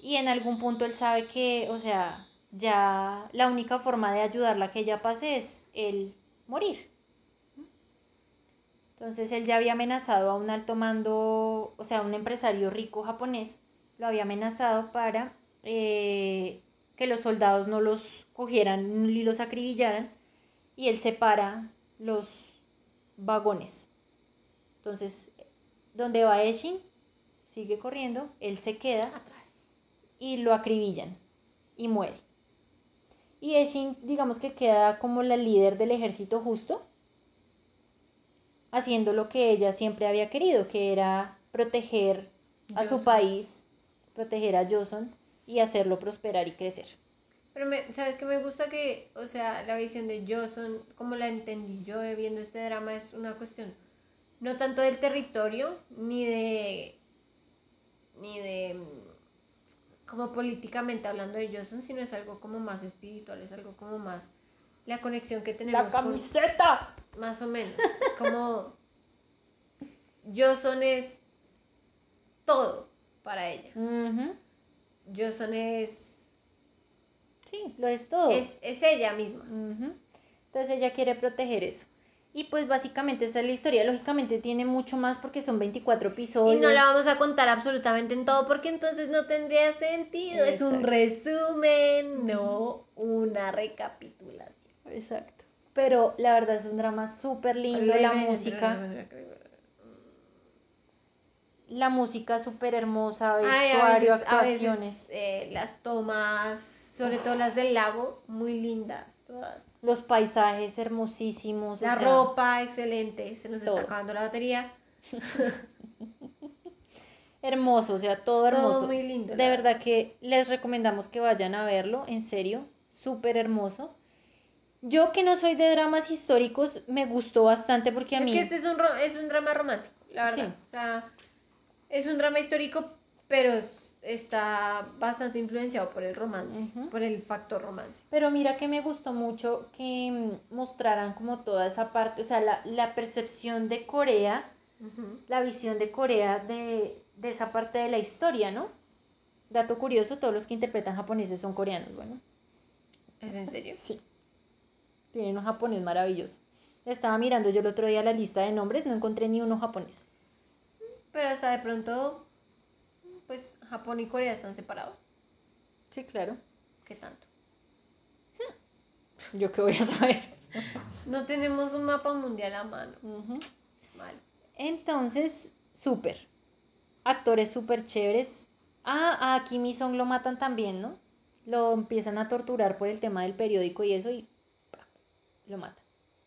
Y en algún punto él sabe que, o sea, ya la única forma de ayudarla a que ella pase es el morir. Entonces él ya había amenazado a un alto mando, o sea, un empresario rico japonés, lo había amenazado para eh, que los soldados no los cogieran y los acribillaran, y él separa los vagones. Entonces, donde va Eshin, sigue corriendo, él se queda Atrás. y lo acribillan y muere. Y Eshin, digamos que queda como la líder del ejército justo, haciendo lo que ella siempre había querido, que era proteger a su país, proteger a Joseon y hacerlo prosperar y crecer. Pero me, sabes que me gusta que, o sea, la visión de Johnson, como la entendí yo eh, viendo este drama, es una cuestión no tanto del territorio, ni de, ni de, mm, como políticamente hablando de Johnson, sino es algo como más espiritual, es algo como más la conexión que tenemos con, camiseta! más o menos. Es como, Johnson es todo para ella. Ujú, Johnson es, Sí, lo es todo. es, es ella misma. Entonces ella quiere proteger eso. Y pues básicamente esa es la historia. Lógicamente tiene mucho más porque son 24 Y episodios. no la vamos a contar absolutamente en todo porque entonces no tendría sentido. Es un resumen, no una recapitulación. Exacto. Pero la verdad es un drama súper lindo. La música, la música súper hermosa, Ay, vestuario, a veces, a actuaciones. veces, eh, las tomas, sobre todo las del lago, muy lindas todas. Los paisajes hermosísimos. o La sea, ropa, excelente. Se nos todo. está acabando la batería. Hermoso, o sea, todo hermoso. Todo muy lindo. De verdad que les recomendamos que vayan a verlo, en serio, súper hermoso. Yo que no soy de dramas históricos, me gustó bastante porque a Es mí... que este es un, ro- es un drama romántico, la verdad. Sí. O sea, es un drama histórico, pero es- está bastante influenciado por el romance, por el factor romance. Pero mira que me gustó mucho que mm, mostraran como toda esa parte, o sea, la, la percepción de Corea, la visión de Corea de, de esa parte de la historia, ¿no? Dato curioso, todos los que interpretan japoneses son coreanos, bueno. ¿Es en serio? Sí. Tienen un japonés maravilloso. Estaba mirando yo el otro día la lista de nombres, no encontré ni uno japonés. Pero hasta de pronto, Japón y Corea están separados. Sí, claro. ¿Qué tanto? Yo qué voy a saber. No tenemos un mapa mundial a mano. Ujú. Mal. Entonces, súper. Actores súper chéveres. Ah, a Kim Song lo matan también, ¿no? Lo empiezan a torturar por el tema del periódico y eso y lo matan.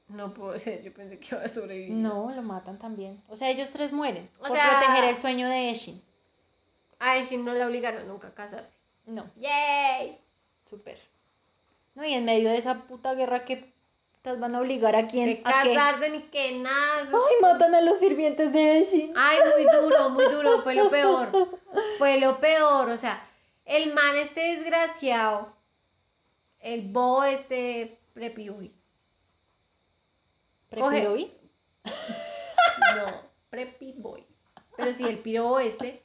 No puedo ser, yo pensé que iba a sobrevivir. No, lo matan también. O sea, ellos tres mueren O por sea- proteger el sueño de Eshin. A Eshin no la obligaron nunca a casarse. No, ¡Yay! súper. No, y en medio de esa puta guerra que putas van a obligar a quién Que a qué. casarse ni que nada. Ay, matan a los sirvientes de Eshin. Ay, muy duro, muy duro, fue lo peor. Fue lo peor, o sea, el man este desgraciado, el bo este prepiuy. ¿Prepirobi? No, prepi boy. Pero sí, el piro este.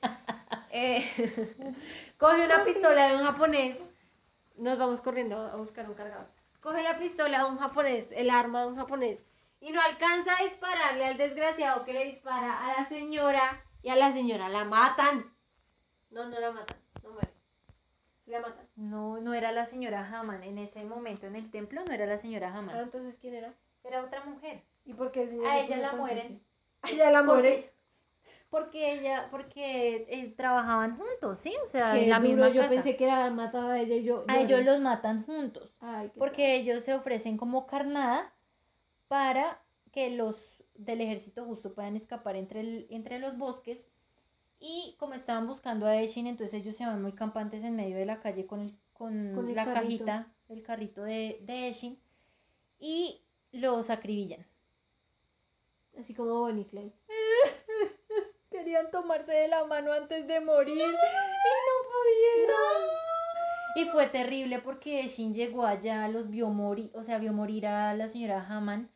Eh, coge una pistola de un japonés. Nos vamos corriendo a buscar un cargador. Coge la pistola de un japonés, el arma de un japonés. Y no alcanza a dispararle al desgraciado que le dispara a la señora. Y a la señora la matan. No, no la matan. No muere. La matan. No, no era la señora Haman. En ese momento en el templo no era la señora Ah, Haman. entonces, ¿quién era? Era otra mujer. ¿Y por qué el señor A ella la mueren. A ella la mueren. Porque, ella, porque eh, trabajaban juntos, ¿sí? O sea, Qué en la duro, misma yo casa. pensé que era mataba a ella y yo. A lloré. ellos los matan juntos. Ay, qué Porque ellos se ofrecen como carnada para que los del ejército justo puedan escapar entre, el- entre los bosques. Y como estaban buscando a Eshin, entonces ellos se van muy campantes en medio de la calle con, el- con, Con el la carrito. cajita, el carrito de, de Eshin. Y los acribillan. Así como Bonnie Clay. Querían tomarse de la mano antes de morir. Y no pudieron. Y fue terrible porque Shin llegó allá, los vio morir, o sea, vio morir a la señora Haman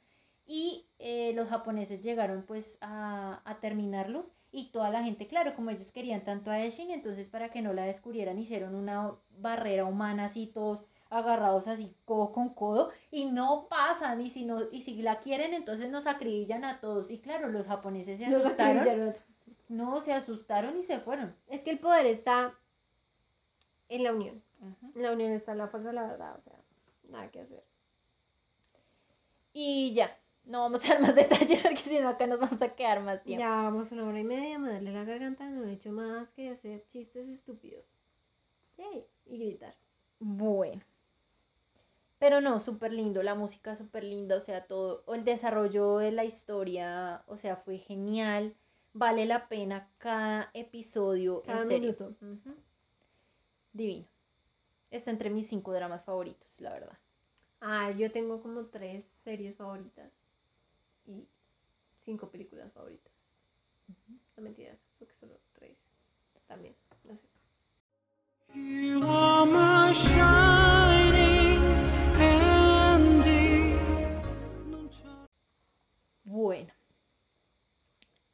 y eh, los japoneses llegaron pues a, a terminarlos y toda la gente, claro, como ellos querían tanto a Shin, entonces para que no la descubrieran hicieron una barrera humana así todos agarrados así codo con codo y no pasan y si no y si la quieren entonces nos acribillan a todos. Y claro los japoneses se asustaron. No se asustaron y se fueron Es que el poder está en la unión. En la unión está la fuerza de la verdad, o sea, nada que hacer. y ya no vamos a dar más detalles porque si no acá nos vamos a quedar más tiempo Ya vamos una hora y media, me duele la garganta, no he hecho más que hacer chistes estúpidos. Y gritar. Bueno. Pero no, súper lindo, la música súper linda, o sea, todo, el desarrollo de la historia, o sea, fue genial, vale la pena cada episodio, Cada en serio. minuto. Divino. Está entre mis cinco dramas favoritos, la verdad. Ah, yo tengo como tres series favoritas y cinco películas favoritas. No mentiras, porque solo tres también, no sé. You are my shining Andy. Non c'è Bueno.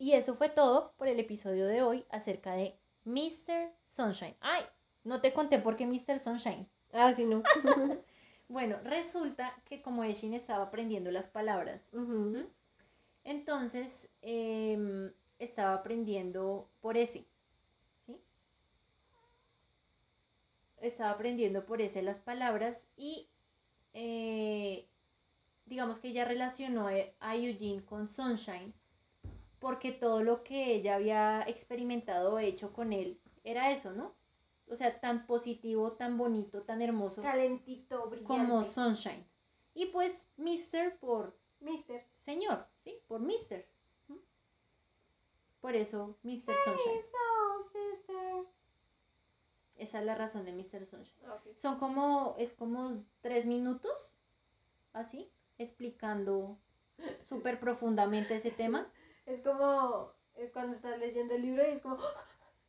Y eso fue todo por el episodio de hoy acerca de Mr. Sunshine. Ay, no te conté por qué Mr. Sunshine. Ah, sí, no. Bueno, resulta que como Eshin estaba aprendiendo las palabras, entonces em, estaba aprendiendo por ese, ¿sí? Estaba aprendiendo por ese las palabras y eh, digamos que ella relacionó a Eugene con Sunshine porque todo lo que ella había experimentado o hecho con él era eso, ¿no? O sea, tan positivo, tan bonito, tan hermoso Calentito, brillante. como Sunshine. Y pues Mister por Mister. señor, ¿sí? Por Mister. ¿Mm? Por eso Mr. Sunshine. So, sister. Esa es la razón de Mr. Sunshine. Son como, es como tres minutos, así, explicando súper profundamente ese tema. Es como eh, cuando estás leyendo el libro y es como ¡ah!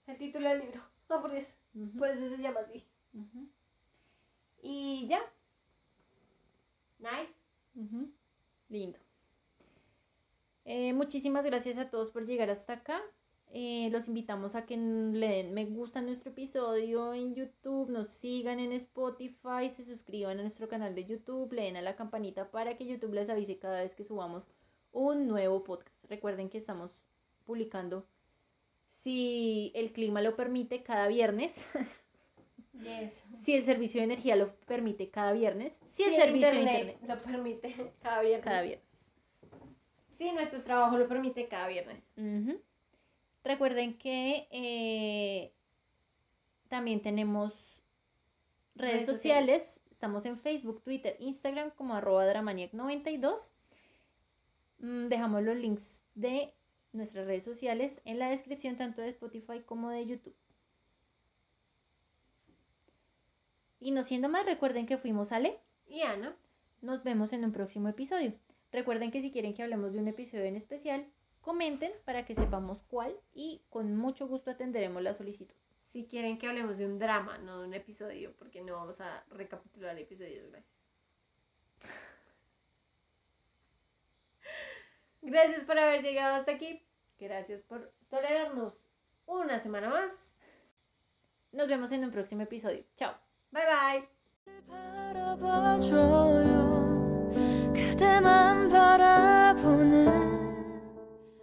el título del libro. Ah, por Dios. Por eso se llama así. Y ya, Nice. Lindo. Eh, muchísimas gracias a todos por llegar hasta acá. Eh, los invitamos a que le den me gusta a nuestro episodio en YouTube, nos sigan en Spotify, se suscriban a nuestro canal de YouTube, le den a la campanita para que YouTube les avise cada vez que subamos un nuevo podcast. Recuerden que estamos publicando, si el clima lo permite, cada viernes. Yes. si el servicio de energía lo permite, cada viernes. Si el Si servicio de internet lo permite cada viernes. cada viernes. Sí, nuestro trabajo lo permite cada viernes. Recuerden que eh, también tenemos redes, Redes sociales. Estamos en Facebook, Twitter, Instagram como arroba dramaniac92. Mm, dejamos los links de nuestras redes sociales en la descripción tanto de Spotify como de YouTube. Y no siendo más, recuerden que fuimos Ale. Y Ana. Nos vemos en un próximo episodio. Recuerden que si quieren que hablemos de un episodio en especial, comenten para que sepamos cuál y con mucho gusto atenderemos la solicitud. Si quieren que hablemos de un drama, no de un episodio, porque no vamos a recapitular episodios, gracias. Gracias por haber llegado hasta aquí. Gracias por tolerarnos una semana más. Nos vemos en un próximo episodio. Chao. Bye bye.